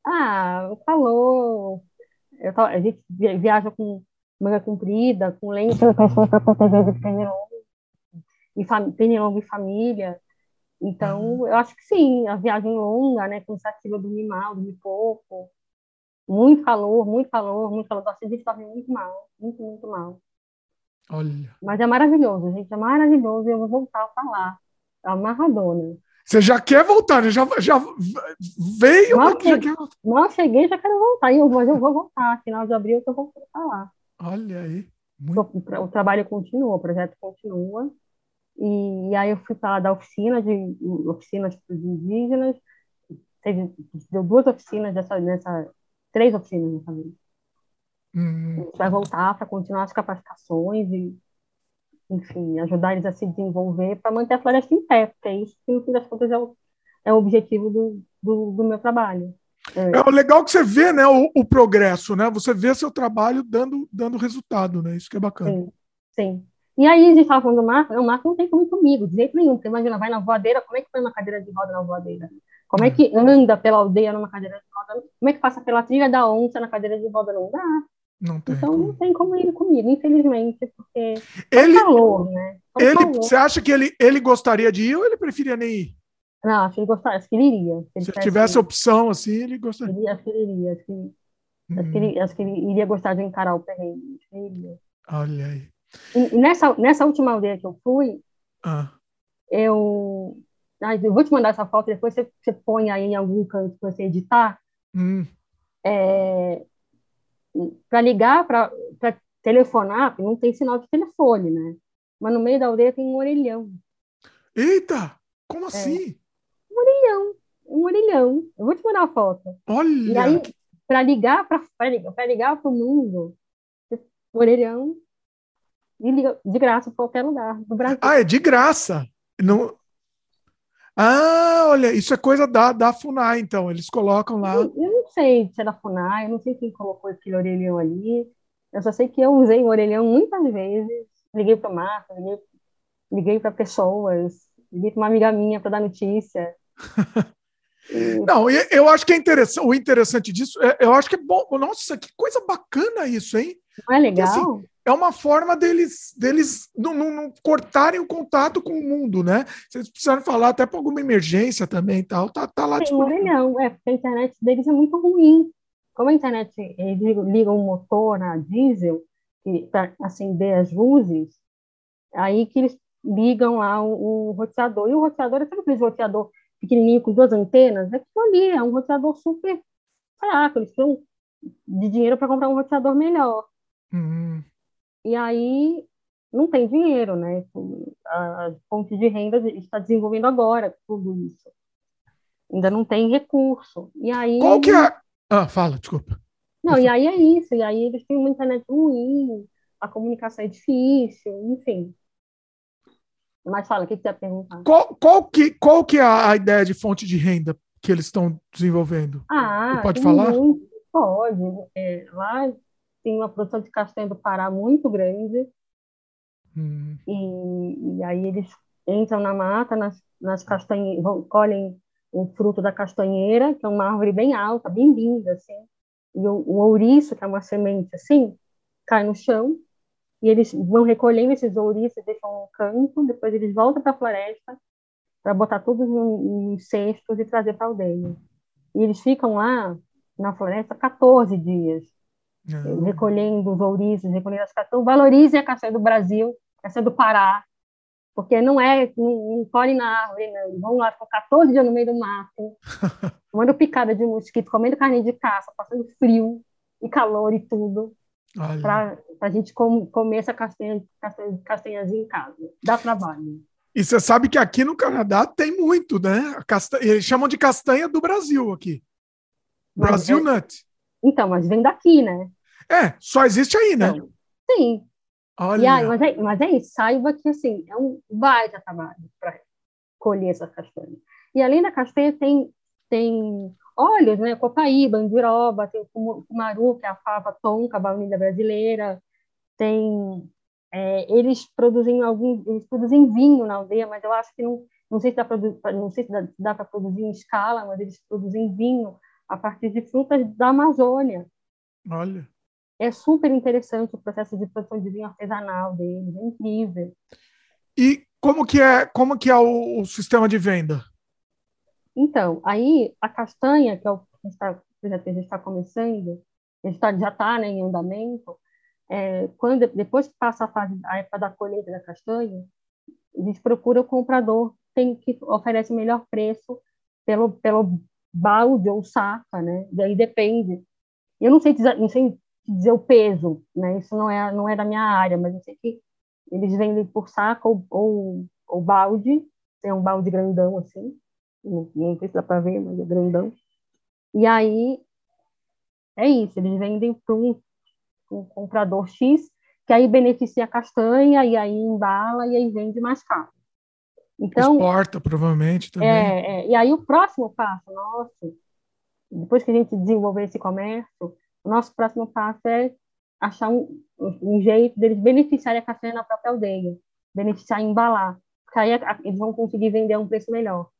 Ah, o calor. Eu, a gente viaja com manga comprida, com lente para proteger de pernilongo, e pernilongo e família. Então, uhum. eu acho que sim, a viagem longa, né, cansativa, dormir mal, dormir pouco, muito calor, muito calor, muito calor. A gente dorme muito mal, muito, muito mal. Olha. Mas é maravilhoso, gente, é maravilhoso e eu vou voltar para lá. É amarradona. Você já quer voltar, né? já, já veio, mal cheguei, já quer voltar. Mal cheguei, já quero voltar. Eu, mas eu vou voltar. Final de abril eu vou voltar lá. Olha aí. Muito... O, trabalho continua, o projeto continua. E, e aí eu fui para da oficina de oficinas para os indígenas. Teve, deu duas oficinas dessa, nessa, três oficinas nessa vez. Hum. A gente vai voltar para continuar as capacitações e enfim, ajudar eles a se desenvolver para manter a floresta em pé, porque é isso que, no fim das contas, é o, é o objetivo do, do, do meu trabalho. É. é legal que você vê né, o, o, progresso, né? Você vê seu trabalho dando, dando resultado, né? Isso que é bacana. Sim, sim. E aí a gente estava falando do Marco, o Marco não tem como ir comigo, de jeito nenhum, porque imagina, vai na voadeira, como é que põe uma cadeira de roda na voadeira? Como é, é que anda pela aldeia numa cadeira de roda? Como é que passa pela trilha da onça na cadeira de roda? Não dá. Não tem então como. não tem como ir comigo, infelizmente, porque ele, calor, né? ele. Você acha que ele, ele gostaria de ir ou ele preferia nem ir? Não, acho que ele gostaria, acho que ele iria. Se, ele se tivesse opção assim, ele gostaria. Ele, acho que ele iria, acho que, hum. acho, que ele, acho que ele iria gostar de encarar o perrengue. Olha aí. E, nessa, nessa última aldeia que eu fui, ah. eu. Ah, eu vou te mandar essa foto, depois você, você põe aí em algum canto para você editar. Hum. É, para ligar, para telefonar, não tem sinal de telefone, né? Mas no meio da aldeia tem um orelhão. Eita! Como é. assim? Um orelhão. Um orelhão. Eu vou te mandar a foto. Olha! E aí, para ligar para ligar, ligar para o mundo, orelhão de graça para qualquer lugar do Brasil. Ah, é de graça. Não, ah, olha, isso é coisa da, da FUNAI, então. Eles colocam lá. Eu, eu, não sei se é da FUNAI, eu não sei quem colocou aquele orelhão ali. Eu só sei que eu usei o orelhão muitas vezes. Liguei para marca, liguei, liguei para pessoas, liguei para uma amiga minha para dar notícia. Não, eu acho que é interessante. O interessante disso, é, eu acho que é bom. Nossa, que coisa bacana isso, hein? Não é legal? Porque, assim, é uma forma deles, deles não, não, não, cortarem o contato com o mundo, né? Se eles precisarem falar até para alguma emergência também e tal, tá, tá lá disponível. Não, é porque a internet deles é muito ruim. Como a internet, eles ligam o motor a diesel para acender as luzes, aí que eles ligam lá o, o roteador. E o roteador é sempre aquele roteador pequenininho com duas antenas, é aquilo ali, é um roteador super fraco, eles precisam de dinheiro para comprar um roteador melhor. Uhum. E aí não tem dinheiro, né? A fonte de renda está desenvolvendo agora tudo isso. Ainda não tem recurso. E aí Qual que é? Ah, fala, desculpa. Não, e aí é isso. E aí eles têm uma internet ruim, a comunicação é difícil, enfim. Mas fala, o que você ia perguntar? Qual, qual, que, qual que é a ideia de fonte de renda que eles estão desenvolvendo? Ah, você pode falar? Muito, pode. É, lá tem uma produção de castanha do Pará muito grande. Hum. E, e, aí eles entram na mata, nas, nas castanhas, colhem o fruto da castanheira, que é uma árvore bem alta, bem linda, assim. E o, o ouriço, que é uma semente assim, cai no chão, e eles vão recolhendo esses ouriços, deixam um canto, depois eles voltam para a floresta para botar tudo em, em cestos e trazer para a aldeia. E eles ficam lá na floresta 14 dias. Uhum. recolhendo os ouriços, recolhendo as castanhas. Valorize a castanha do Brasil, castanha do Pará, porque não é, não, não colhe na árvore, não. Vão lá, ficam 14 dias no meio do mato, tomando picada de mosquito, comendo carne de caça, passando frio e calor e tudo, para a gente com, comer essa castanha, castanha, castanhazinha em casa. Dá trabalho. E você sabe que aqui no Canadá tem muito, né? Castanha, eles chamam de castanha do Brasil aqui. Brasil é, Nut. Então, mas vem daqui, né? É, só existe aí, né? Então, sim. Olha. Aí, mas, é, mas é isso, saiba que assim, é um baita trabalho para colher essa castanha. E além da castanha, tem, tem óleos, né? Copaíba, andiroba, tem o cumaru, que é a fava tonka, a baunilha brasileira, tem... É, eles produzem algum, eles produzem vinho na aldeia, mas eu acho que não, não sei se dá, não sei se dá, dá para produzir em escala, mas eles produzem vinho a partir de frutas da Amazônia. Olha. É super interessante o processo de produção de vinho artesanal deles, é incrível. E como que é, como que é o, o sistema de venda? Então, aí a castanha, que é o que a gente está, tá começando, a gente tá, já está né, em andamento, é, quando, depois que passa a, fase, a época da colheita da castanha, a gente procura o comprador tem que oferece melhor preço pelo, pelo balde ou saca, né? Daí depende. Eu não sei dizer, não sei dizer o peso, né? Isso não é não é da minha área, mas eu sei que eles vendem por saco ou, ou, ou balde, tem um balde grandão assim, não, não sei se dá para ver, mas é grandão. E aí é isso, eles vendem para um, um comprador X, que aí beneficia a castanha e aí embala e aí vende mais caro. Então, Exporta, provavelmente, também. É, é, e aí o próximo passo nosso, depois que a gente desenvolver esse comércio, o nosso próximo passo é achar um, um jeito deles beneficiarem a castanha na própria aldeia, beneficiar e embalar, porque aí eles vão conseguir vender a um preço melhor.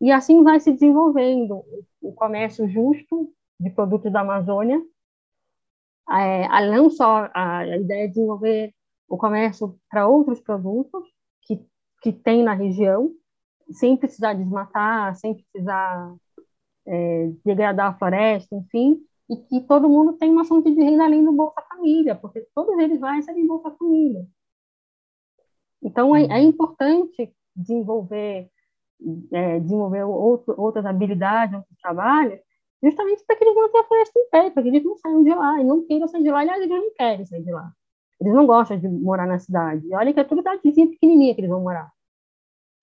E assim vai se desenvolvendo o comércio justo de produtos da Amazônia, é, não só a, a ideia de desenvolver o comércio para outros produtos, que tem na região, sem precisar desmatar, sem precisar é, degradar a floresta, enfim, e que todo mundo tem uma fonte de renda além do Bolsa Família, porque todos eles lá recebem Bolsa Família. Então, é, é importante desenvolver, é, desenvolver outro, outras habilidades, outros trabalhos, justamente para que eles não tenham a floresta em pé, para que eles não saiam de lá e não queiram sair de lá. Aliás, eles não querem sair de lá. Eles não gostam de morar na cidade. E olha que é tudo cidadezinha pequenininha que eles vão morar.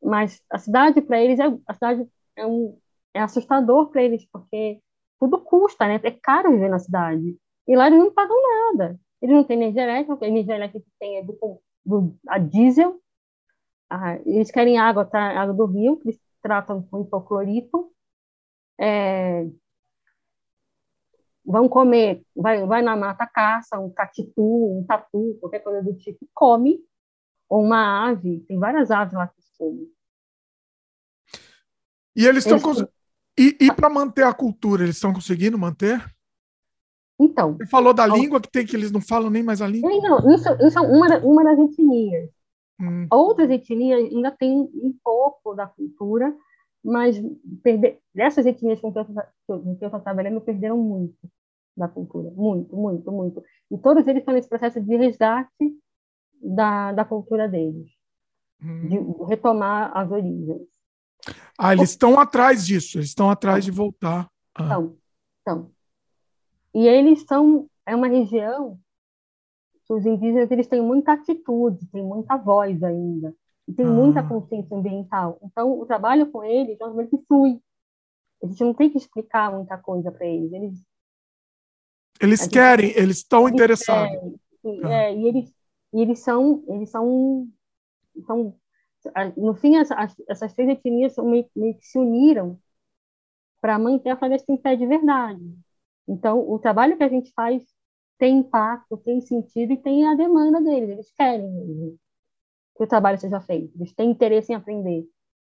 Mas a cidade, para eles, é, a cidade é, um, é assustador para eles, porque tudo custa, né? É caro viver na cidade. E lá eles não pagam nada. Eles não têm energia elétrica, a energia elétrica que tem é do, do, a diesel. Ah, eles querem água, tá? água do rio, que eles tratam com hipoclorito. É, vão comer, vai, vai na mata, caça um catitu, um tatu, qualquer coisa do tipo, come, ou uma ave, tem várias aves lá que comem. E eles estão cons... E, e para manter a cultura, eles estão conseguindo manter? Então. Você falou da língua que tem que eles não falam nem mais a língua? Não, isso, isso é uma, uma das etnias. Hum. Outras etnias ainda têm um pouco da cultura, mas perder, essas etnias com que eu estou trabalhando perderam muito da cultura, muito, muito, muito. E todos eles estão nesse processo de resgate da, da cultura deles, hum. de retomar as origens. Ah, eles estão atrás disso, eles estão atrás de voltar. Ah. Estão, estão. E eles são, é uma região que os indígenas eles têm muita atitude, têm muita voz ainda, e tem ah. muita consciência ambiental. Então, o trabalho com eles, normalmente, flui. A gente não tem que explicar muita coisa para eles. Eles, eles querem, eles estão interessados. Ah. é, e eles, e eles são, eles são, são no fim, as, as, essas três etnias meio, meio que se uniram para manter a floresta em pé de verdade. Então, o trabalho que a gente faz tem impacto, tem sentido e tem a demanda deles. Eles querem que o trabalho seja feito. Eles têm interesse em aprender.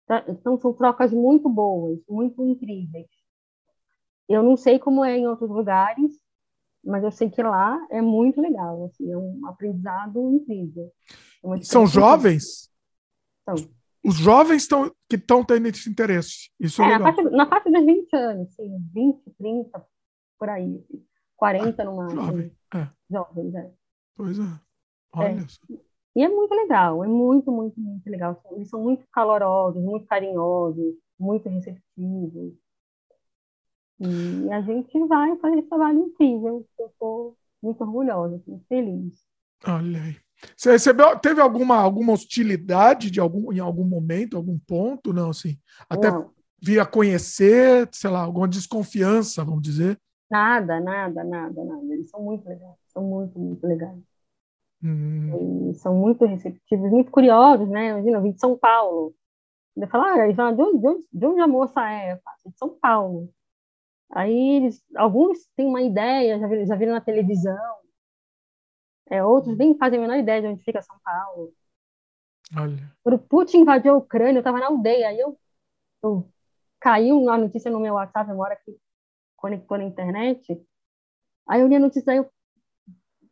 Tá, então, são trocas muito boas, muito incríveis. Eu não sei como é em outros lugares, mas eu sei que lá é muito legal. Assim, é um aprendizado incrível. É são jovens? Então, Os jovens estão que estão tendo esse interesse. Isso é, é na, parte dos 20 anos, assim, 20, 30, por aí. 40 ah, no máximo. Jovem, é. Jovens, é. Pois é. Olha é. só. E é muito legal, é muito, muito, muito legal. Eles são muito calorosos, muito carinhosos, muito receptivos. E a gente vai fazer esse trabalho incrível. Eu estou muito orgulhosa, muito feliz. Olha aí. Você recebeu, teve alguma, alguma hostilidade de algum, em algum momento, algum ponto? Não, assim. Até não. via conhecer, sei lá, alguma desconfiança, vamos dizer? Nada, nada, nada, nada. Eles são muito legais, são muito, muito legais. Hum. são muito receptivos, muito curiosos, né? Imagina, eu vim de São Paulo. Ele fala, ah, de onde, de, onde, de onde a moça é? Eu falo, de São Paulo. Aí eles, alguns têm uma ideia, já viram, já viram na televisão, é, outros nem fazem a menor ideia de onde fica São Paulo. Olha. Quando Putin invadiu a Ucrânia, eu estava na aldeia, aí eu, eu caiu uma notícia no meu WhatsApp, hora que conectou na internet, aí eu li a notícia, aí eu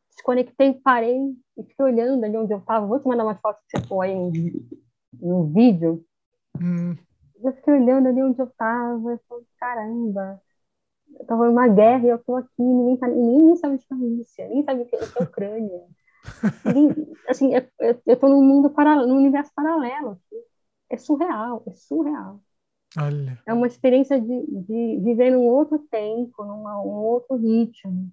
desconectei, parei e fiquei olhando ali onde eu estava. Vou te mandar umas fotos que você pôr aí no, no vídeo. Hum. Eu fiquei olhando ali onde eu estava, eu falei, caramba, eu tava numa guerra e eu tô aqui, ninguém, tá, ninguém sabe de que é Rússia, ninguém sabe o que é a Ucrânia. ninguém, assim, é, é, eu tô num mundo paralelo, num universo paralelo. Assim. É surreal, é surreal. Olha. É uma experiência de, de viver num outro tempo, num um outro ritmo.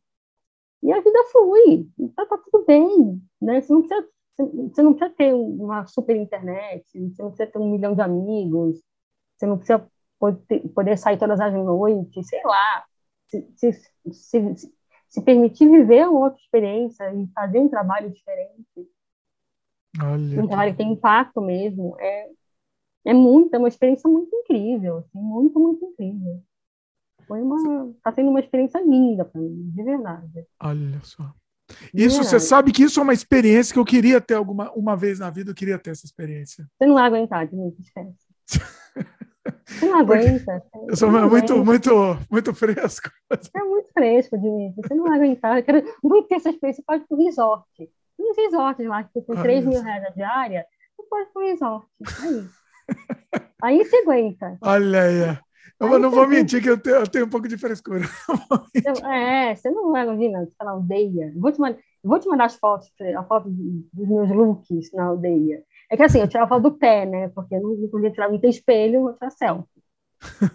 E a vida flui, então tá tudo bem, né? Você não precisa, você não precisa ter uma super internet, você não precisa ter um milhão de amigos, você não precisa poder, poder sair todas as noites, sei lá se, se, se, se permitir viver uma outra experiência e fazer um trabalho diferente, Olha. um trabalho que tem impacto mesmo, é, é muito, é uma experiência muito incrível, assim, muito, muito incrível. Foi uma, tá sendo uma experiência linda para mim, de verdade. Olha só. Isso, você sabe que isso é uma experiência que eu queria ter alguma uma vez na vida, eu queria ter essa experiência. Você não vai aguentar, Dimitri, esquece. Você não aguenta. Eu sou muito, aguenta. muito, muito fresco. É muito fresco, Dimitri. Você não vai aguentar. Eu quero muito ter essa experiência. Você pode ir para um resort. Um resort lá, que com 3 mil reais a diária, você pode ir para um resort. Aí. aí você aguenta. Olha aí. Eu aí não vou mentir que eu tenho, eu tenho, um pouco de frescura. É, você não vai imaginar, você na aldeia. Vou te, mandar, vou te mandar as fotos, a foto dos meus looks na aldeia. É que assim, eu tirava foto do pé, né? Porque eu não podia tirar muito espelho, vou tirar selfie.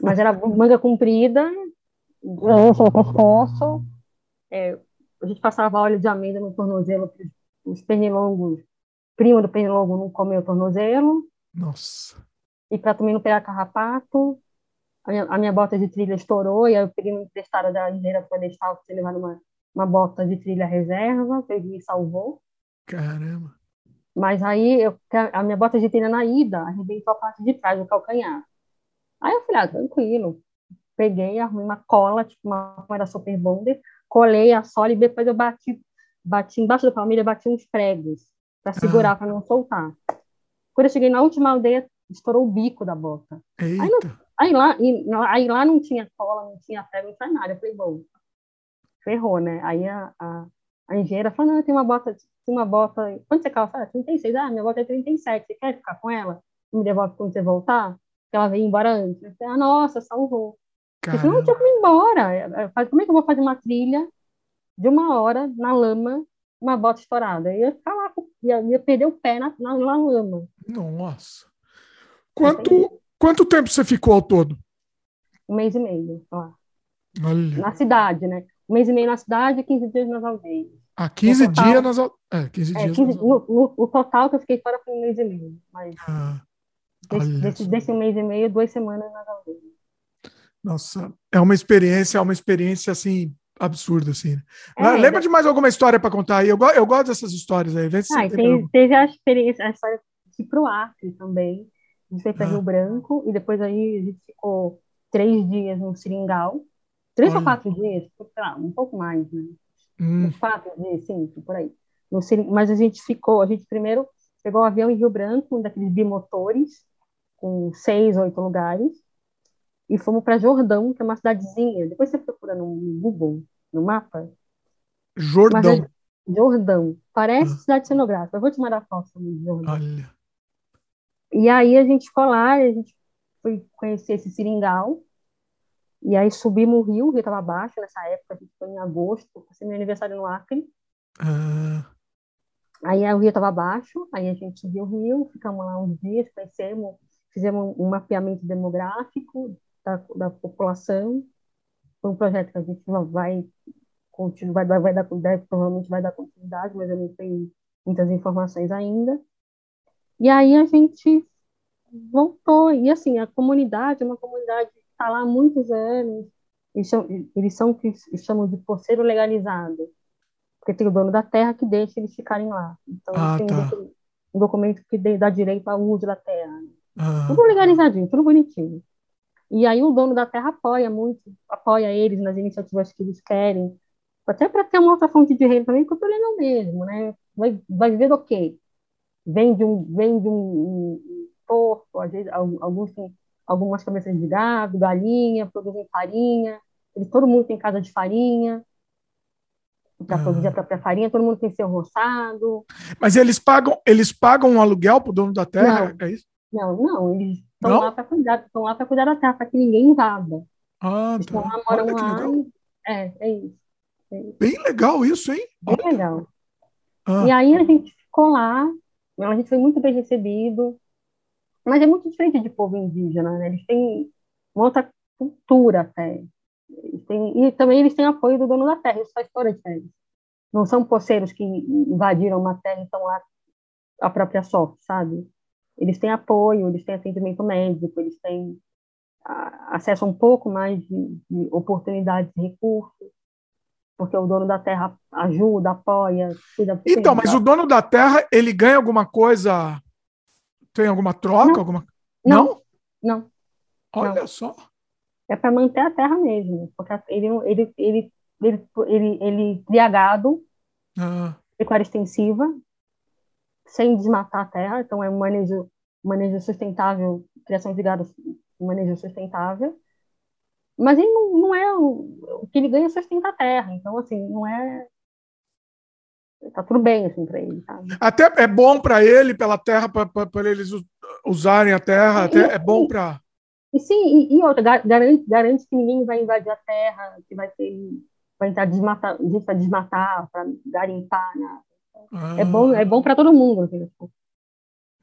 Mas era manga comprida, lança no pescoço. É, a gente passava óleo de amêndoa no tornozelo, os pernilongos, primo do pernilongo não comeu o tornozelo. Nossa. E para também não pegar carrapato. A minha, a minha, bota de trilha estourou, e aí eu peguei uma emprestada da engenheira para levar uma, uma bota de trilha reserva, peguei e salvou. Caramba. Mas aí eu, a minha bota de trilha na ida arrebentou a parte de trás do calcanhar. Aí eu falei, ah, tranquilo. Peguei, arrumei uma cola, tipo uma era super bonder, colei a sola e depois eu bati, bati embaixo da palmilha, bati uns pregos para segurar, ah. para não soltar. Quando eu cheguei na última aldeia, estourou o bico da bota. Aí não, Aí lá, e, aí lá não tinha cola, não tinha prego, não tinha nada. Eu falei, bom, ferrou, né? Aí a, a, a engenheira falou, não, tem uma bota, tem uma bota, quanto você calça? Ah, 36, ah, minha bota é 37, você quer ficar com ela? Me devolve quando você voltar? Porque ela veio embora antes. Eu falei, ah, nossa, salvou. Eu falei, não, tinha que ir embora. Como é que eu vou fazer uma trilha de uma hora na lama, uma bota estourada? Eu ia ficar lá, ia, ia perder o pé na, na, na lama. Nossa. Quanto, quanto tempo você ficou ao todo? Um mês e meio lá. Olha. Na cidade, né? Um mês e meio na cidade e 15 dias nas aldeias. Ah, 15 total, dias nas aldeias. É, 15 é, dias 15, no, no, o total que eu fiquei fora foi um mês e meio. Mas ah, desse, desse, desse, mês e meio, duas semanas nas aldeias. Nossa, é uma experiência, é uma experiência assim absurda assim. Né? É, Lembra de mais alguma história para contar aí? Eu, eu gosto dessas histórias aí. Vê se ah, tem, teve a experiência, a história de ir pro Acre também. A gente foi para ah. Rio Branco e depois aí a gente ficou três dias no Seringal. Três Olha. ou quatro dias, lá, um pouco mais, né? Hum. Quatro dias, cinco, por aí. Mas a gente ficou, a gente primeiro pegou um avião em Rio Branco, um daqueles bimotores, com seis, oito lugares, e fomos para Jordão, que é uma cidadezinha. Depois você procura no Google, no mapa. Jordão. É... Jordão. Parece ah. cidade cenográfica. Eu vou te mandar foto de Jordão. Olha. E aí a gente ficou lá, a gente foi conhecer esse seringal. E aí subimos o rio, o rio estava baixo nessa época, foi em agosto, passei meu aniversário no Acre. Ah. Aí o rio estava baixo, aí a gente subiu o rio, ficamos lá uns dias, conhecemos, fizemos um mapeamento demográfico da, da população. Foi um projeto que a gente vai continuar, vai, vai dar, deve, provavelmente vai dar continuidade, mas eu não tenho muitas informações ainda. E aí a gente voltou. E assim, a comunidade é uma comunidade está lá há muitos anos. Eles são, eles são que chamam de poceiro legalizado. Porque tem o dono da terra que deixa eles ficarem lá. Então, ah, tem tá. um, documento, um, documento que dá direito ao uso da terra. Ah. Tudo legalizadinho, tudo bonitinho. E aí o dono da terra apoia muito, apoia eles nas iniciativas que eles querem, até para ter uma outra fonte de renda também, porque o problema é mesmo, né? Vai, vai viver do quê? Vem de um, vem de um, um porco, às vezes, alguns têm algumas cabeças de gado, galinha, produzem farinha, eles, todo mundo tem casa de farinha, para produzir a própria farinha, todo mundo tem seu roçado. Mas eles pagam, eles pagam um aluguel para o dono da terra, não, é isso? Não, não, eles estão lá para cuidar, estão lá para cuidar da terra, para que ninguém invada. Ah, eles tá. lá, moram lá. É, é isso, é isso. Bem legal isso, hein? Bem legal. Ah. E aí a gente ficou lá, a gente foi muito bem recebido, mas é muito diferente de povo indígena, né? Eles têm uma outra cultura até. Têm, e também eles têm apoio do dono da terra, isso faz toda a diferença. Não são poceiros que invadiram uma terra e estão lá a própria sorte, sabe? Eles têm apoio, eles têm atendimento médico, eles têm acesso a um pouco mais de, de oportunidades e recursos, porque o dono da terra ajuda, apoia, cuida. Então, mas o dono da terra, ele ganha alguma coisa? Tem alguma troca? Não. Alguma... Não. Não. Olha Não. só. É para manter a terra mesmo, porque ele ele ele ele ele, ele cria gado, Ah, pecuária extensiva, sem desmatar a terra, então é um manejo manejo sustentável, criação de gado, um manejo sustentável. Mas ele não, não é o, o que ele ganha sustenta a terra, então assim, não é tá tudo bem assim para ele, sabe? Até é bom para ele, pela terra, para eles usarem a terra, até é bom para. E sim, e, e outra, ga- garante, garante que ninguém vai invadir a terra, que vai ter, vai entrar desmatar, gente para desmatar, para garimpar, né? É bom, é bom para todo mundo, assim, tipo,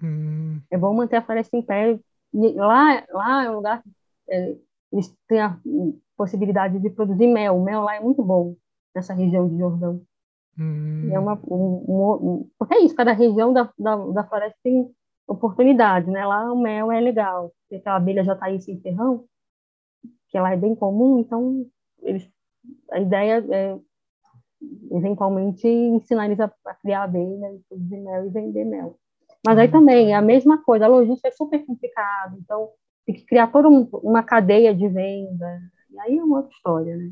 Hum, é bom manter a floresta em pé. E lá, lá é um lugar, é, eles têm a possibilidade de produzir mel. O mel lá é muito bom nessa região de Jordão. Hum. É uma, um, um- porque é isso, cada região da, da, da floresta tem oportunidade, né? Lá o mel é legal. Tem aquela abelha jataí sem ferrão, que lá é bem comum, então eles, a ideia é eventualmente ensinar eles a, a criar abelha, produzir mel e vender mel. Mas aí também é a mesma coisa, a logística é super complicada, então tem que criar toda um- uma cadeia de venda, e aí é uma outra história, né?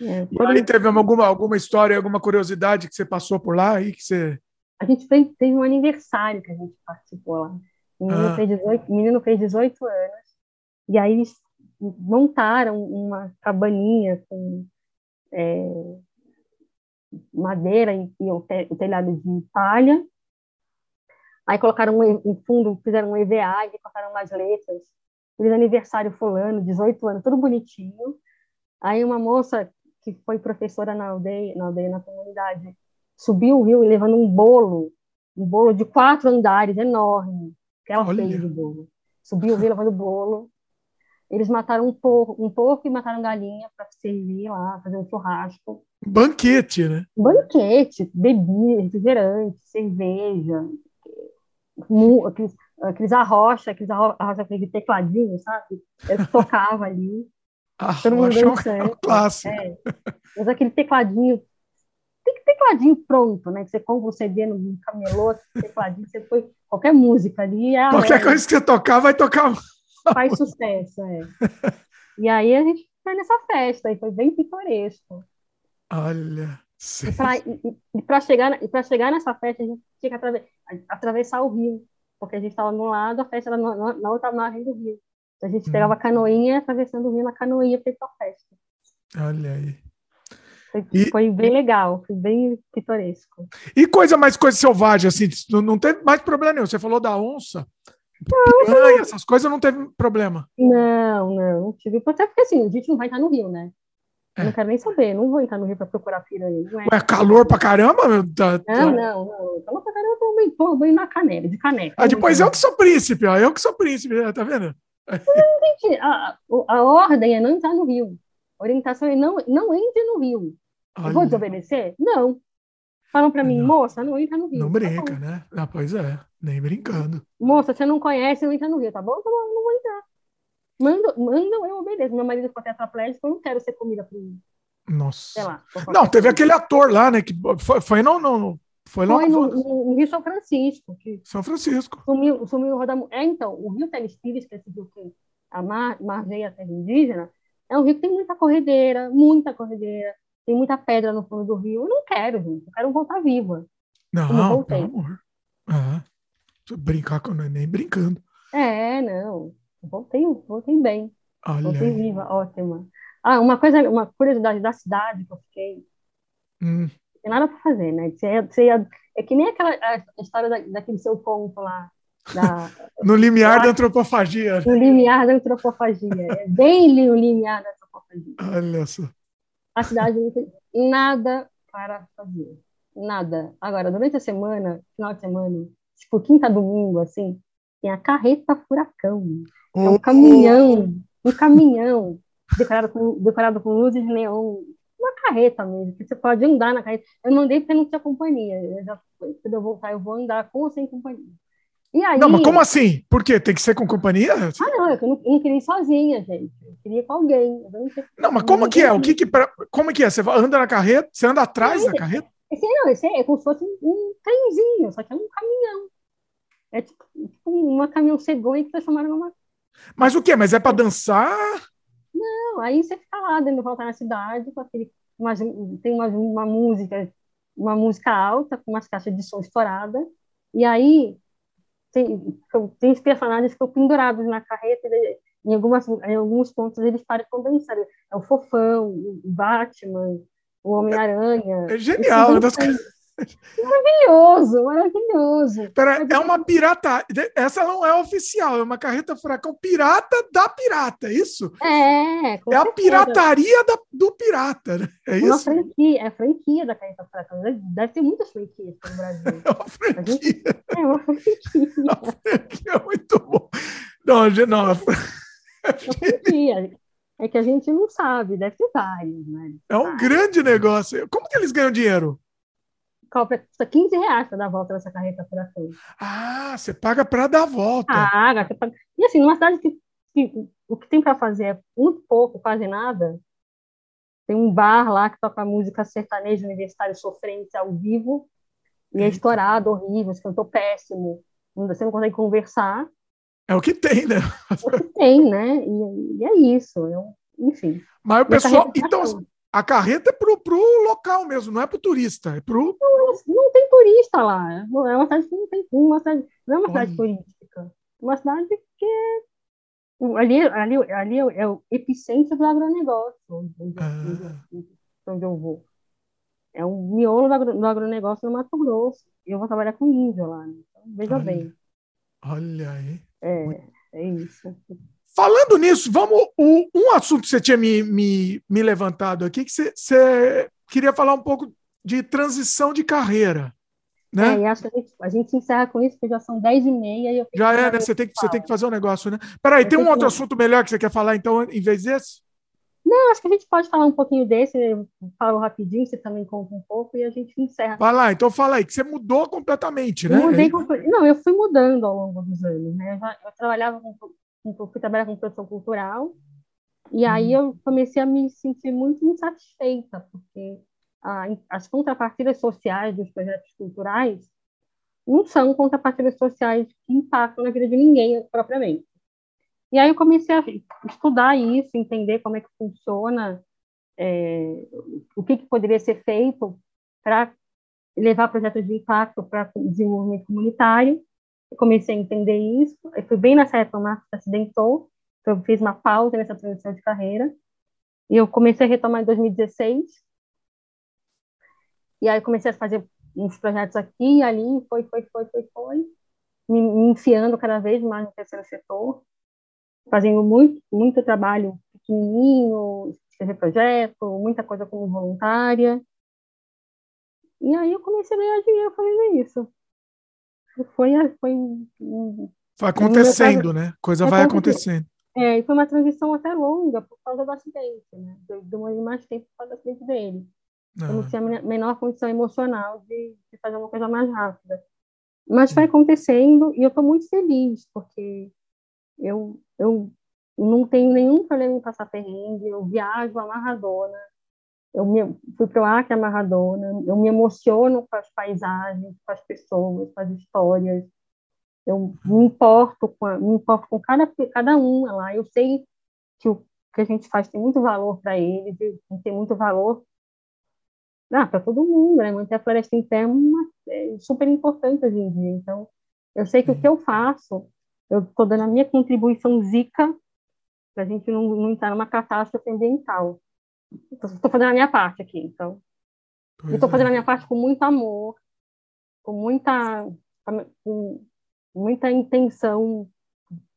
É, E aí teve alguma, alguma história, alguma curiosidade que você passou por lá aí que você. A gente fez, teve um aniversário que a gente participou lá. O menino, Ah. fez 18, o menino fez 18 anos. E aí eles montaram uma cabaninha com é, madeira e, e o, te, o, telhado de palha. Aí colocaram um, um fundo, fizeram um EVA e colocaram umas letras. Feliz aniversário fulano, 18 anos, tudo bonitinho. Aí uma moça que foi professora na aldeia, na aldeia, na comunidade, subiu o rio levando um bolo, um bolo de quatro andares, enorme, que ela Olha. fez de bolo. Subiu o rio levando bolo. Eles mataram um porco, um porco e mataram galinha para servir lá, fazer um churrasco. Banquete, né? Banquete, bebida, refrigerante, cerveja, aqueles, aqueles arrocha, aqueles arrocha, aquele tecladinho, sabe? Ele tocava ali. Todo mundo é um clássico. É. Mas aquele tecladinho, tem que tecladinho pronto, né? Que você compra um CD no camelô, tecladinho, você põe qualquer música ali. É qualquer coisa que você tocar, vai tocar. Faz sucesso, é. E aí a gente foi nessa festa, e foi bem pitoresco. Olha. E para chegar, e chegar nessa festa, a gente tinha que atraves, atravessar o rio, porque a gente estava no lado, a festa era na, na outra margem do rio. Então, a gente hum. pegava canoinha, atravessando o rio na canoinha para ir para a festa. Olha aí. Foi, e, foi, bem legal, foi bem pitoresco. E coisa mais coisa selvagem, assim, não, não teve mais problema nenhum. Você falou da onça, não, piranha, essas coisas não teve problema. Não, não, tive. Até porque assim, a gente não vai estar no rio, né? É. Não quero nem saber, não vou entrar no rio para procurar piranha. Não é. Ué, calor pra caramba? Tá, tá... Não, não, não. Calor pra caramba, eu tomo banho, na canela, de caneca. Ah, depois eu que sou príncipe, ó. Eu que sou príncipe, né? tá vendo? A, a ordem é não entrar no rio. A orientação é não, não entre no rio. Vou desobedecer? Não. Falam para mim, não. moça, não entra no rio. Não brinca, tá né? Ah, pois é, nem brincando. Moça, você não conhece, não entra no rio, tá bom? Tá bom, não vou entrar. Manda, manda eu obedeço. Meu marido ficou tetraplégico, eu não quero ser comida por Nossa. Lá. Não, teve aquele ator lá, né? Que foi, foi não, não, foi, lá foi no, no, Rio São Francisco. São Francisco. Sumiu, sumiu no Rodamu. É, então, o Rio Telespires, que é esse rio que a mar, margeia a terra indígena, é um rio que tem muita corredeira, muita corredeira, tem muita pedra no fundo do rio. Eu não quero, gente. Eu quero voltar viva. Não, pelo amor. Ah, brincar com nem brincando. É, não. Voltei, voltei bem. Olha voltei aí. viva, ótima. Ah, uma coisa, uma curiosidade da cidade que eu fiquei. Hum. Não tem nada para fazer, né? Você, você, é que nem aquela a história da, daquele seu conto lá. Da, no limiar da antropofagia. No limiar da antropofagia. É bem o limiar da antropofagia. Olha só. A cidade não tem nada para fazer. Nada. Agora, durante a semana, final de semana, tipo quinta domingo, assim, tem a carreta furacão. É um caminhão, um caminhão decorado com, decorado com luzes de neon. Uma carreta mesmo, que você pode andar na carreta. Eu não andei porque não tinha companhia. Eu já, quando eu voltar, eu vou andar com ou sem companhia. E aí, não, mas como assim? Por quê? Tem que ser com companhia? Ah, não, eu não, eu não queria ir sozinha, gente. Eu queria ir com alguém. não, não, mas como que é? O que que, como que é? Você anda na carreta? Você anda atrás da carreta? Esse, não, esse é como se fosse um, um trenzinho, só que é um caminhão. É tipo, tipo uma caminhão cegonha que transformaram numa mas o quê? Mas é para dançar? Não, aí você fica lá dentro voltar na cidade com aquele. Uma, tem uma, uma música, uma música alta, com umas caixas de som estourada, e aí tem, tem os personagens que ficam pendurados na carreta, e em, algumas, em alguns pontos eles param com dançar. É o Fofão, o Batman, o Homem-Aranha. É, é genial, das Maravilhoso, maravilhoso. Pera, é uma pirata. Essa não é oficial, é uma carreta furacão pirata da pirata, é isso? É, é a pirataria da, do pirata, né? É, é isso? Uma franquia, é a franquia da carreta furacão. Deve ter muitas franquias no Brasil. É uma franquia. Gente, é uma franquia. É uma franquia muito bom. Não, não. É franquia. É que a gente não sabe, deve ter vários, né? É um grande negócio. Como que eles ganham dinheiro? Custa 15 reais para dar a volta nessa carreta furacão. Ah, você paga para dar a volta. Paga, paga. E assim, numa cidade que, que o que tem para fazer é muito pouco, quase nada. Tem um bar lá que toca música sertaneja universitário sofrente ao vivo. E é estourado, horrível, você cantou péssimo. Você não consegue conversar. É o que tem, né? É o que tem, né? E, e é isso. Eu, enfim. Mas o pessoal. Então, a carreta é pro, pro local mesmo, não é pro turista, é pro. Não, não tem turista lá. É uma cidade que não tem uma cidade, não é uma cidade turística. Uma cidade que Ali, ali, ali é o epicentro do agronegócio, onde, ah. onde eu vou. É um miolo do, agro, do agronegócio no Mato Grosso. E eu vou trabalhar com índio lá. Né? Então, veja olha, bem. Olha aí. É, é isso. Falando nisso, vamos. O, um assunto que você tinha me, me, me levantado aqui, que você, você queria falar um pouco de transição de carreira. Né? É, acho que a gente, encerra com isso, porque já são 10 e meia. E já é, né? Você tem, que, você tem que fazer um negócio, né? Peraí, eu tem um outro que... assunto melhor que você quer falar, então, em vez desse? Não, acho que a gente pode falar um pouquinho desse, eu falo rapidinho, você também conta um pouco e a gente encerra. Vai lá, então fala aí, que você mudou completamente, né? Mudei Não, eu fui mudando ao longo dos anos, né? Eu, já, eu trabalhava com, fui trabalhar com produção cultural, e aí hum. eu comecei a me sentir muito insatisfeita, porque a, as contrapartidas sociais dos projetos culturais não são contrapartidas sociais que impactam na vida de ninguém propriamente. E aí eu comecei a estudar isso, entender como é que funciona, é, o que, que poderia ser feito para levar projetos de impacto para desenvolvimento comunitário. Comecei a entender isso. Eu fui bem nessa época, o Marcos acidentou, então eu fiz uma pausa nessa transição de carreira. E eu comecei a retomar em 2016. E aí comecei a fazer uns projetos aqui e ali, foi, foi, foi, foi, foi, me, me enfiando cada vez mais no terceiro setor fazendo muito, muito trabalho pequenininho, escrever projeto, muita coisa como voluntária. E aí eu comecei a ganhar dinheiro fazendo isso. Foi, foi, vai acontecendo, né? Coisa vai acontecendo. É, e foi uma transição até longa por causa do acidente, né? Demorei mais tempo por causa do acidente dele. Ah. Eu não ah. tinha a menor condição emocional de, de fazer uma coisa mais rápida. Mas foi acontecendo e eu estou muito feliz, porque eu, eu não tenho nenhum problema em passar perrengue, eu viajo amarradona, eu me, fui para o Acre amarradona, eu me emociono com as paisagens, com as pessoas, com as histórias, eu me importo com, a, me importo com cada, cada uma lá, eu sei que o que a gente faz tem muito valor para eles, tem muito valor ah, para todo mundo, né? Manter a floresta em pé é, é super importante hoje em dia. Então, eu sei que o que eu faço eu estou dando a minha contribuição zica para a gente não, não entrar numa catástrofe ambiental. Estou fazendo a minha parte aqui, então. Estou é. fazendo a minha parte com muito amor, com muita, com muita intenção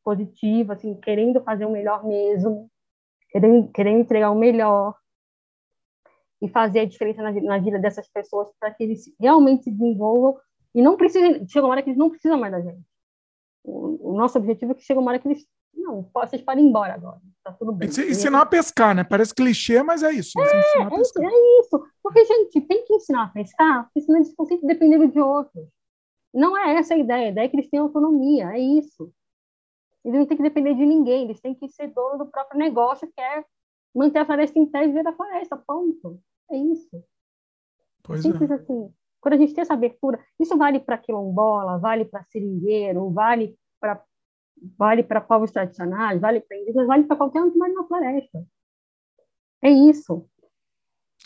positiva, assim, querendo fazer o melhor mesmo, querendo, querendo entregar o melhor e fazer a diferença na, na vida dessas pessoas para que eles realmente se desenvolvam e não precisem, chega uma hora que eles não precisam mais da gente. O, o nosso objetivo é que chegue uma hora que eles. Não, vocês podem ir embora agora. Tá tudo bem. Ensinar a pescar, né? Parece clichê, mas é isso. É, é, é, isso. Porque, gente, tem que ensinar a pescar, porque senão eles ficam sempre dependendo de outros. Não é essa a ideia. A ideia é que eles tenham autonomia. É isso. Eles não têm que depender de ninguém. Eles têm que ser dono do próprio negócio, que é manter a floresta em pé e viver da floresta. Ponto. É isso. Pois Simples é. assim. Quando a gente tem essa abertura, isso vale para quilombola, vale para seringueiro, vale para vale para povos tradicionais, vale para indígenas, vale para qualquer um que mora na floresta. É isso.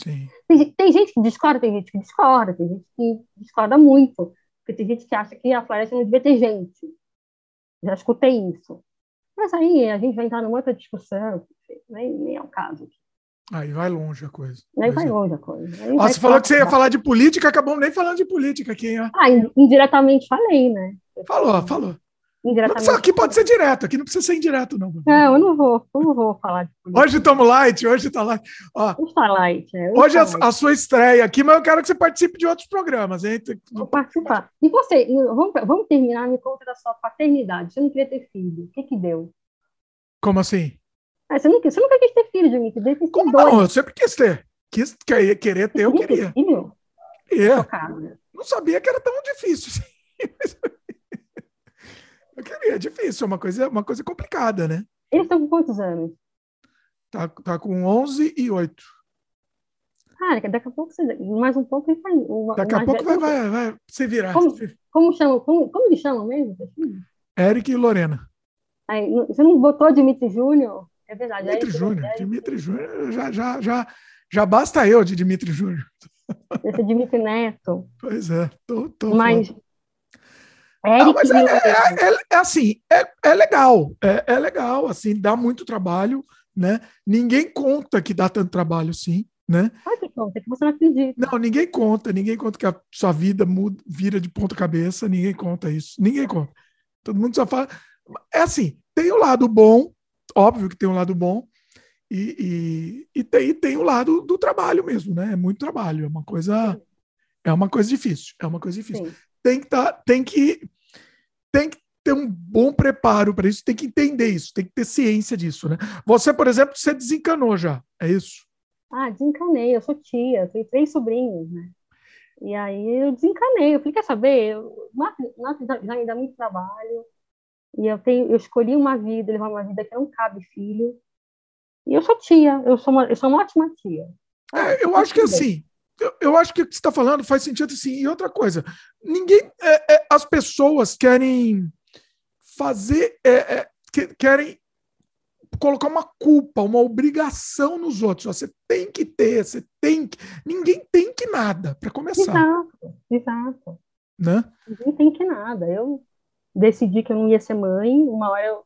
Sim. Tem, tem, gente que discorda, tem gente que discorda, tem gente que discorda muito, porque tem gente que acha que a floresta não devia ter gente. Já escutei isso. Mas aí a gente vai entrar numa outra discussão, nem, nem é o caso. Aí vai longe a coisa. Aí vai é. longe a coisa. Aí você falou que você ia falar de política, acabamos nem falando de política aqui. Hein? Ah, indiretamente falei, né? Falou, falou. Indiretamente. aqui pode ser direto, aqui não precisa ser indireto, não. Não, eu não vou, eu não vou falar de política. Hoje estamos light, hoje está light. Ó, hoje está light. É, hoje, é a, a, sua estreia aqui, mas eu quero que você participe de outros programas, hein? Vou participar. E você, vamos, vamos terminar, me conta da sua paternidade. Você não queria ter filho. O que que deu? Como assim? Ah, você, nunca, você nunca quis ter filho, Dimitri. Desde Como não? Eu sempre quis ter. Quis, querer, querer ter, eu queria. Filho? É. Não sabia que era tão difícil. Assim. eu queria, é difícil, é uma coisa, uma coisa complicada, né? Eles estão com quantos anos? Tá, tá com 11 e 8. Cara, daqui a pouco, você, mais um pouco ele vai. Daqui a pouco vai, vai, vai se virar. Como, como, chama, como, como ele chama mesmo? Eric e Lorena. Aí, você não botou Dimitri Júnior? É verdade. Dimitri Júnior. Dimitri Júnior, já, já, já, já basta eu de Dimitri Júnior. Esse Dimitri Neto. Pois é. Tô, tô Mas, Não, mas é, é, é, é assim, é, é legal, é, é legal, assim, dá muito trabalho, né? Ninguém conta que dá tanto trabalho assim, né? Ah, que conta, que você não acredita. Não, ninguém conta, ninguém conta que a sua vida muda, vira de ponta cabeça, ninguém conta isso, ninguém conta. Todo mundo só fala. É assim, tem o lado bom, óbvio que tem um lado bom, e, e, e tem, tem o lado do trabalho mesmo, né? É muito trabalho, é uma coisa, é uma coisa difícil, é uma coisa difícil. Sim. Tem que tá, tem que tem que ter um bom preparo para isso, tem que entender isso, tem que ter ciência disso, né? Você, por exemplo, você desencanou já, é isso? Ah, desencanei, eu sou tia, tenho três sobrinhos, né? E aí eu desencanei, eu falei, quer saber, nossa, já me dá muito trabalho, e eu tenho, eu escolhi uma vida, levar uma vida que não cabe filho, e eu sou tia, eu sou uma, eu sou uma ótima tia. É, eu acho que assim, eu, eu, acho que o que você está falando faz sentido assim. E outra coisa, ninguém. É, é, as pessoas querem fazer. É, é que, querem colocar uma culpa, uma obrigação nos outros. Você tem que ter, você tem que. Ninguém tem que nada, para começar. Exato, exato. Né? Ninguém tem que nada. Eu decidi que eu não ia ser mãe, uma hora eu.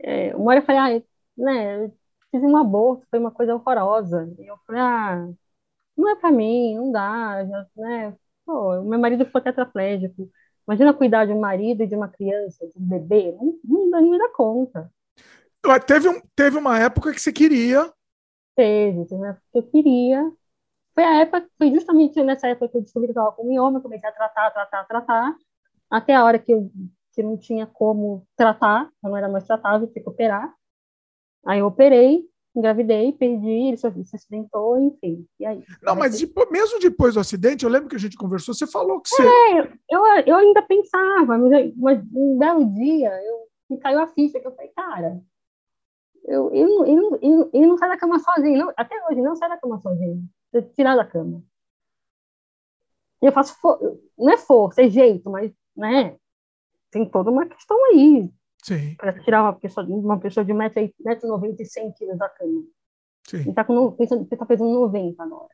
É, uma hora eu falei, ah, né, eu fiz um aborto, foi uma coisa horrorosa. E eu falei, ah não é para mim, não dá, já, né? Pô, meu marido ficou tetraplégico. Imagina cuidar de um marido e de uma criança, de um bebê, não, não, não me dá conta. Teve, um, teve uma época que você queria. Teve, teve uma época que eu queria. Foi a época, foi justamente nessa época que eu descobri que estava com mioma, comecei a tratar, tratar, tratar, até a hora que eu que não tinha como tratar, não era mais tratável, tinha que operar. Aí eu operei, engravidei, perdi, ele se acidentou, enfim. E aí? Não, mas depois, mesmo depois do acidente, eu lembro que a gente conversou, você falou que você. É, eu, eu ainda pensava, mas, mas um belo dia eu, me caiu a ficha que eu falei, cara, eu, eu, eu, eu, eu não sai da cama sozinho, não, até hoje não sai da cama sozinho, tirar da cama. Eu faço, for, não é força, é jeito, mas, né, tem toda uma questão aí, para tirar uma pessoa, uma pessoa de 1,90m e 100 quilos da cama. Sim. E tá pensando, você tá pesando 90 agora.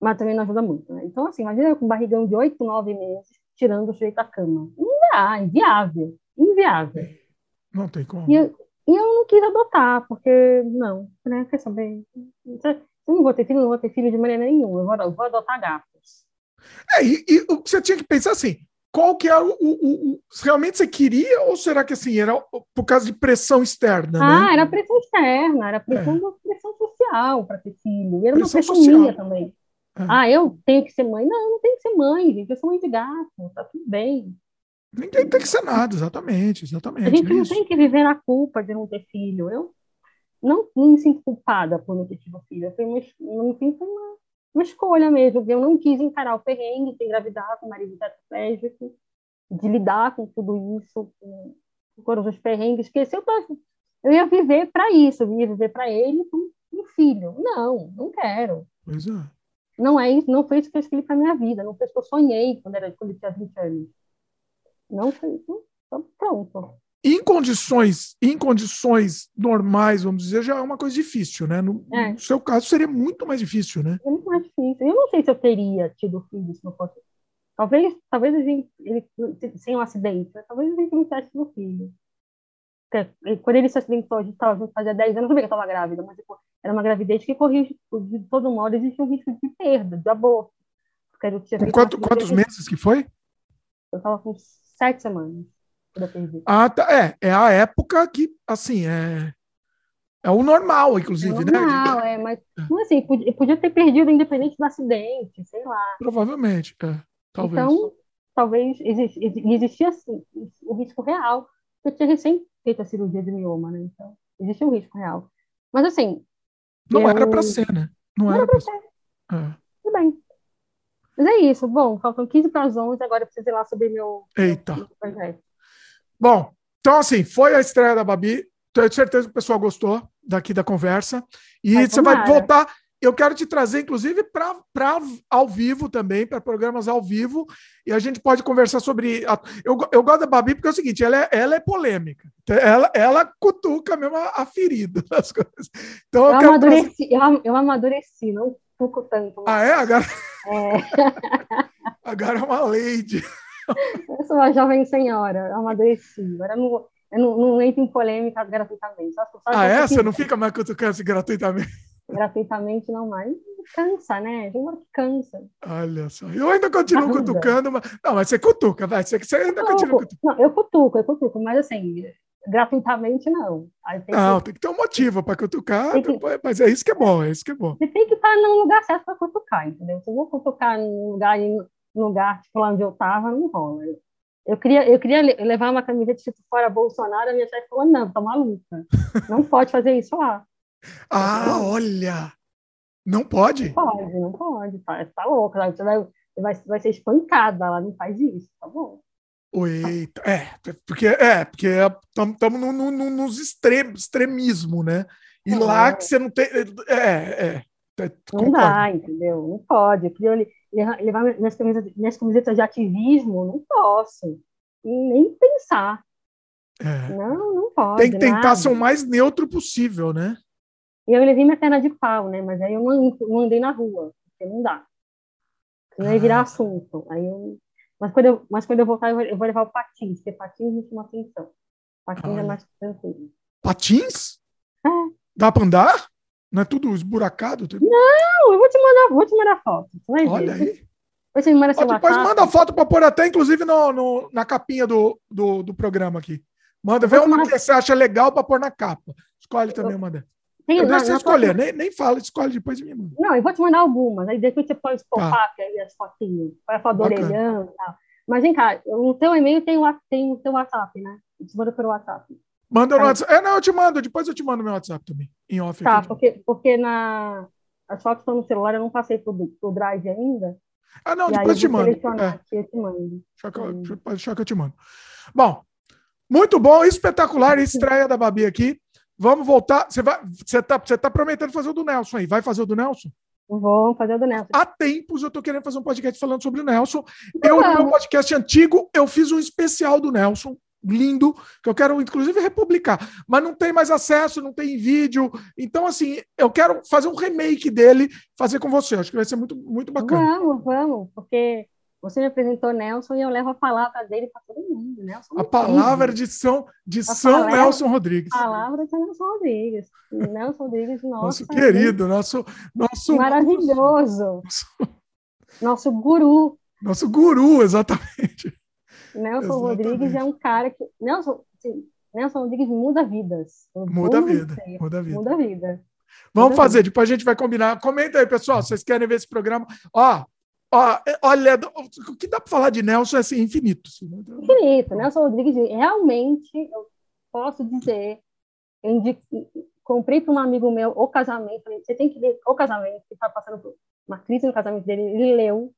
Mas também não ajuda muito, né? Então, assim, imagina eu com um barrigão de 8, 9 meses, tirando o sujeito da cama. Não dá, inviável. Inviável. Não tem como. E eu, e eu não quis adotar, porque, não, né? Quer saber? Eu não vou ter filho, não vou ter filho de maneira nenhuma. Eu vou, eu vou adotar gatos. É, e, e você tinha que pensar assim, qual que era o, o, o, realmente você queria ou será que assim era por causa de pressão externa? Ah, né? era pressão externa, era pressão, é. pressão social para ter filho. E era pressão uma pressão social. minha também. É. Ah, eu tenho que ser mãe? Não, eu não tenho que ser mãe, gente. Eu sou mãe de gato, tá tudo bem. Ninguém tem que ser nada, exatamente, exatamente. A gente é não tem que viver na culpa de não ter filho. Eu não, não me sinto culpada por não ter tido filho. Uma, no fim, foi uma uma escolha mesmo. Eu não quis encarar o perrengue de engravidar com o marido tetraplégico, de lidar com tudo isso, com, com todos os perrengues, porque se eu, eu ia viver para isso, eu ia viver para ele com um filho. Não, não quero. Pois é. Não é isso, não foi isso que eu escolhi para minha vida, não foi isso que eu sonhei quando, era, quando eu tinha 20 anos. Não foi isso. Então, pronto em condições, em condições normais, vamos dizer, já é uma coisa difícil, né? No, é. no, seu caso seria muito mais difícil, né? É muito mais difícil. Eu não sei se eu teria tido filho se não fosse. Talvez, talvez a gente, ele, sem um acidente, né? talvez a gente não tivesse tido filho. Porque, quando ele se acidentou, a gente estava junto fazia 10 anos, não sabia que eu estava grávida, mas tipo, era uma gravidez que corria de todo modo, existia um risco de perda, de aborto. Com quanto, quantos meses que foi? Eu estava com sete semanas. Ah, tá. É, é a época que, assim, é, é o normal, inclusive, é normal, né? é, mas assim, podia, podia, ter perdido independente do acidente, sei lá. Provavelmente, é, talvez. Então, talvez existia assim, o risco real. Eu tinha recém feito a cirurgia de mioma, né? Então, existia um risco real. Mas assim. Não eu... era para ser, né? Não, Não era, para ser. ser. É. Tudo bem. Mas é isso. Bom, faltam 15 para as 11, agora eu preciso ir lá sobre meu, Eita. meu projeto. Bom, então assim, foi a estreia da Babi. Tenho certeza que o pessoal gostou daqui da conversa. E vai você vai voltar. Eu quero te trazer, inclusive, para ao vivo também, para programas ao vivo, e a gente pode conversar sobre. A, eu, eu gosto da Babi porque é o seguinte: ela é, ela é polêmica, ela, ela cutuca mesmo a, a ferida das coisas. Então, eu, eu amadureci, trazer... eu, eu amadureci, não cutuco tanto. Mas... Ah, é? Agora... É. Agora é uma lady. Eu sou uma jovem senhora, amadureci. Agora não, eu não, não entro em polêmica gratuitamente. Só, só ah, é? Você não fica mais cutucando gratuitamente? Gratuitamente não mais. Cansa, né? Tem uma que cansa. Olha só. Eu ainda continuo Ajuda. cutucando, mas... Não, mas você cutuca, vai. Você, você ainda continua cutucando. Não, eu cutuco, eu cutuco, mas assim, gratuitamente não. Tem não, que... tem que ter um motivo para cutucar, que... mas é isso que é bom, é isso que é bom. Você tem que estar no lugar certo para cutucar, entendeu? Se eu vou cutucar num lugar, num lugar tipo lá onde eu estava, não rola. Eu queria, eu queria levar uma camiseta tipo fora Bolsonaro, a minha chefe falou, não, tá maluca. Não pode fazer isso lá. ah, olha! Não pode? Não pode, não pode. Tá, tá louca. Você vai, vai, vai ser espancada, ela não faz isso, tá bom? Eita, é, porque é, porque estamos no, no, no, nos extremos, extremismo, né? E é. lá que você não tem. É, é. é não dá, entendeu? Não pode. Eu queria levar minhas camisetas, minhas camisetas de ativismo, não posso. Nem pensar. É. Não, não pode. Tem que tentar nada. ser o mais neutro possível, né? E eu levei minha perna de pau, né? Mas aí eu não, não andei na rua, porque não dá. Não ia virar ah. assunto. Aí eu mas quando eu, mas quando eu voltar, eu vou, eu vou levar o patins, porque patins me chama atenção. Patins é mais tranquilo. Patins? É. Dá para andar? Não é tudo esburacado? Tudo... Não, eu vou te mandar, vou te mandar foto. Olha ver. aí. Você me manda depois manda foto para pôr até, inclusive, no, no, na capinha do, do, do programa aqui. Manda, vê uma que você acha legal para pôr na capa. Escolhe também, manda. Tem, eu deixo você escolher, nem, nem fala, escolhe depois de mim. Não, eu vou te mandar algumas, aí depois você pode pop tá. aí as fotinhas, vai falar do orelhão e tal. Mas vem cá, o teu e-mail tem o, tem o teu WhatsApp, né? Eu te manda pelo WhatsApp. Manda no WhatsApp. É, não, eu te mando, depois eu te mando meu WhatsApp também, em off. Tá, porque, porque na... as fotos estão no celular, eu não passei pro, pro Drive ainda. Ah, não, depois eu te mando. É. Aqui, eu te mando. Deixa que, eu, deixa que eu te mando. Bom, muito bom, espetacular estreia da Babi aqui. Vamos voltar. Você vai, você tá, você tá prometendo fazer o do Nelson aí? Vai fazer o do Nelson? Vou fazer o do Nelson. Há tempos eu tô querendo fazer um podcast falando sobre o Nelson. Eu, no meu podcast antigo, eu fiz um especial do Nelson, lindo, que eu quero, inclusive, republicar. Mas não tem mais acesso, não tem vídeo. Então, assim, eu quero fazer um remake dele, fazer com você. Acho que vai ser muito, muito bacana. Vamos, vamos, porque você me apresentou Nelson e eu levo a palavra dele para todo mundo. Nelson a palavra de São, de São Nelson Rodrigues. A palavra de Nelson Rodrigues. Nelson Rodrigues, nosso, nosso querido, nosso, nosso. Maravilhoso. Nosso, nosso guru. Nosso guru, exatamente. Nelson exatamente. Rodrigues é um cara que. Nelson, Nelson Rodrigues muda vidas. Muda a vida. Muda a vida. Muda a vida. Vamos fazer, depois a gente vai combinar. Comenta aí, pessoal, vocês querem ver esse programa. Ó, olha, o que dá para falar de Nelson é assim, infinito. Assim, né? Infinito. Nelson Rodrigues, realmente, eu posso dizer, eu indico, comprei para um amigo meu o casamento, você tem que ler o casamento, que está passando por uma crise no casamento dele, ele leu,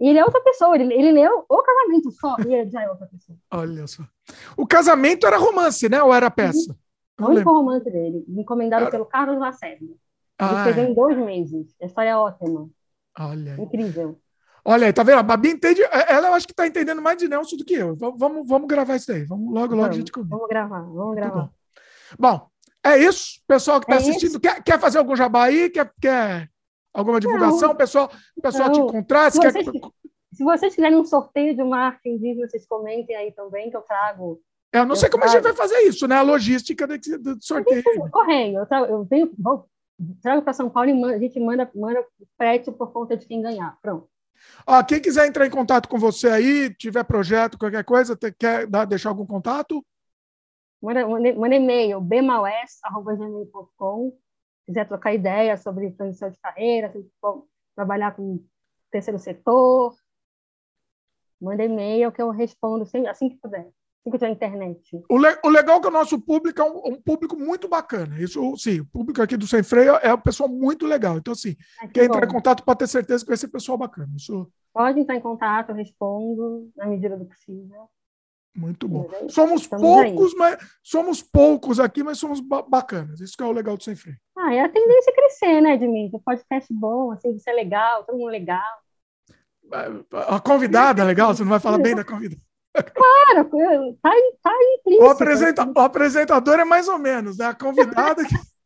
e ele é outra pessoa, ele, ele leu o casamento só, e ele já é outra pessoa. Olha só. O casamento era romance, né? Ou era peça? Uhum. O único romance dele, encomendado era... pelo Carlos Lacerda. Ele ah, escreveu é. em dois meses. A história é ótima. Olha. Incrível. Olha aí, tá vendo? A Babi entende. É, ela eu acho que tá entendendo mais de Nelson do que eu. Vamos, vamos gravar isso daí. Vamos logo, logo vamos, a gente combina. Vamos gravar, vamos gravar. Bom. bom. é isso. Pessoal que tá é assistindo, quer, quer fazer algum jabá aí? Quer, quer alguma divulgação? Não. Pessoal, pessoal te encontrar? Se, vocês, quer... se vocês quiserem um sorteio de uma arte indígena, vocês comentem aí também, que eu trago. É, eu não eu sei como trago. a gente vai fazer isso, né? A logística do, sorteio. Correio. Eu, trago, eu tenho, vou, trago para São Paulo e a gente manda, manda frete por conta de quem ganhar. Pronto. Ah, quem quiser entrar em contato com você aí, tiver projeto, qualquer coisa, quer dar, deixar algum contato? Manda, manda e-mail, bmaus.gmail.com. Quiser trocar ideia sobre transição de carreira, trabalhar com terceiro setor, manda e-mail que eu respondo assim que puder a internet. O, le o legal é que o nosso público é um, um, público muito bacana. Isso, sim, o público aqui do Sem Freio é um pessoal muito legal. Então, assim, que quem entrar em contato pode ter certeza que vai ser pessoal bacana. Isso... Pode entrar em contato, eu respondo na medida do possível. Muito bom. Aí, somos poucos, aí. mas somos poucos aqui, mas somos ba bacanas. Isso que é o legal do Sem Freio. Ah, é a tendência a crescer, né, Edmilson? Podcast bom, assim, isso é legal, todo mundo legal. A convidada é legal, você não vai falar bem da convidada. Claro, tá, tá implícito. O, apresenta, o apresentador é mais ou menos, né? A convidada que...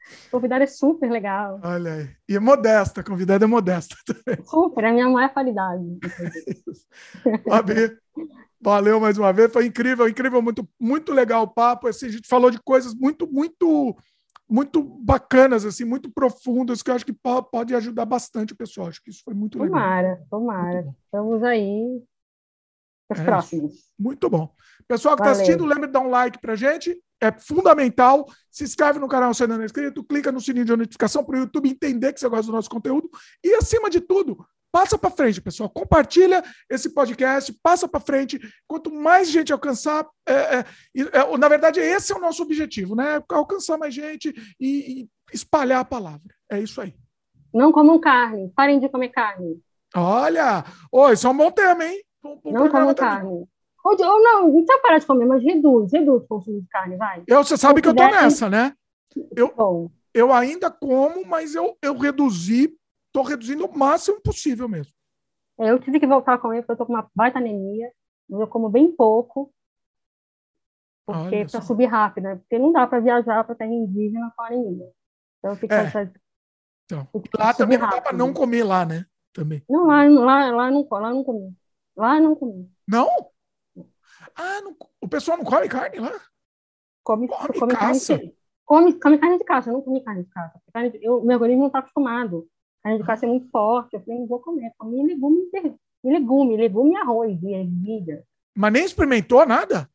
Convidada é super legal. Olha aí. E é modesta, convidada é modesta também. Super, é a minha maior qualidade. Babi, valeu mais uma vez, foi incrível, incrível, muito, muito legal o papo. Assim, a gente falou de coisas muito, muito, muito bacanas, assim, muito profundas, que eu acho que pode ajudar bastante o pessoal. Acho que isso foi muito legal. Tomara, tomara. Estamos aí os é próximos. Muito bom. Pessoal que está assistindo, lembre de dar um like para gente. É fundamental. Se inscreve no canal se ainda não é inscrito, clica no sininho de notificação para o YouTube entender que você gosta do nosso conteúdo. E, acima de tudo, passa para frente, pessoal. Compartilha esse podcast, passa para frente. Quanto mais gente alcançar, é, é, é, na verdade, esse é o nosso objetivo, né? Alcançar mais gente e, e espalhar a palavra. É isso aí. Não comam carne. Parem de comer carne. Olha! Oh, isso é um bom tema, hein? não como carne. Ou, ou não, não precisa parar de comer, mas reduz, reduz o consumo de carne, vai. Eu, você sabe que eu tô nessa, né? Eu, eu ainda como, mas eu, eu reduzi, tô reduzindo o máximo possível mesmo. Eu tive que voltar a comer porque eu tô com uma baita anemia, mas eu como bem pouco, porque para subir rápido, né? Porque não dá para viajar para terra indígena com anemia. Então fica é. essa... Então, lá também não dá para não comer lá, né? Também. Não, lá, lá, lá, não, lá não comi. Lá não comi. Não? Ah, não, o pessoal não come carne lá? Come, come, come caça? Carne, come, come carne de caça, eu não comi carne de caça. Carne de, eu, meu organismo não está acostumado. De caça é muito forte. Eu falei, não vou comer. Comi legume, legume, legume e arroz, e ervilha. Mas nem experimentou nada?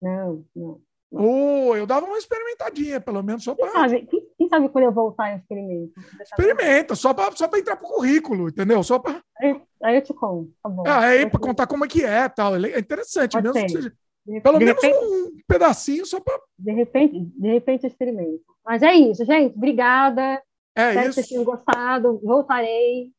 Não, não. Oh, eu dava uma experimentadinha, pelo menos, só para. Quem sabe, quem, quem sabe quando eu voltar eu experimento? Experimenta, só para só entrar pro currículo, entendeu? Só para. Aí, aí, eu te conto, tá bom. Ah, aí, para contar como é que é tal. É interessante, Pode mesmo seja, Pelo de menos repente, um pedacinho só para. De repente, de repente eu experimento. Mas é isso, gente. Obrigada. É Espero isso. que vocês tenham gostado. Voltarei.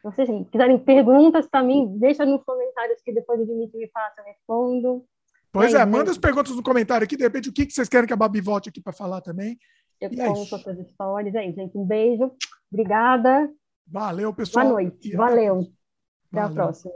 Se vocês quiserem perguntas para mim, deixa nos comentários que depois o Dimitri me faça, eu respondo. Pois é, manda as perguntas no comentário aqui, de repente, o que, que vocês querem que a Babi volte aqui para falar também. Eu e conto é as histórias aí, gente. Um beijo, obrigada. Valeu, pessoal. Boa noite, valeu. Até valeu. a próxima.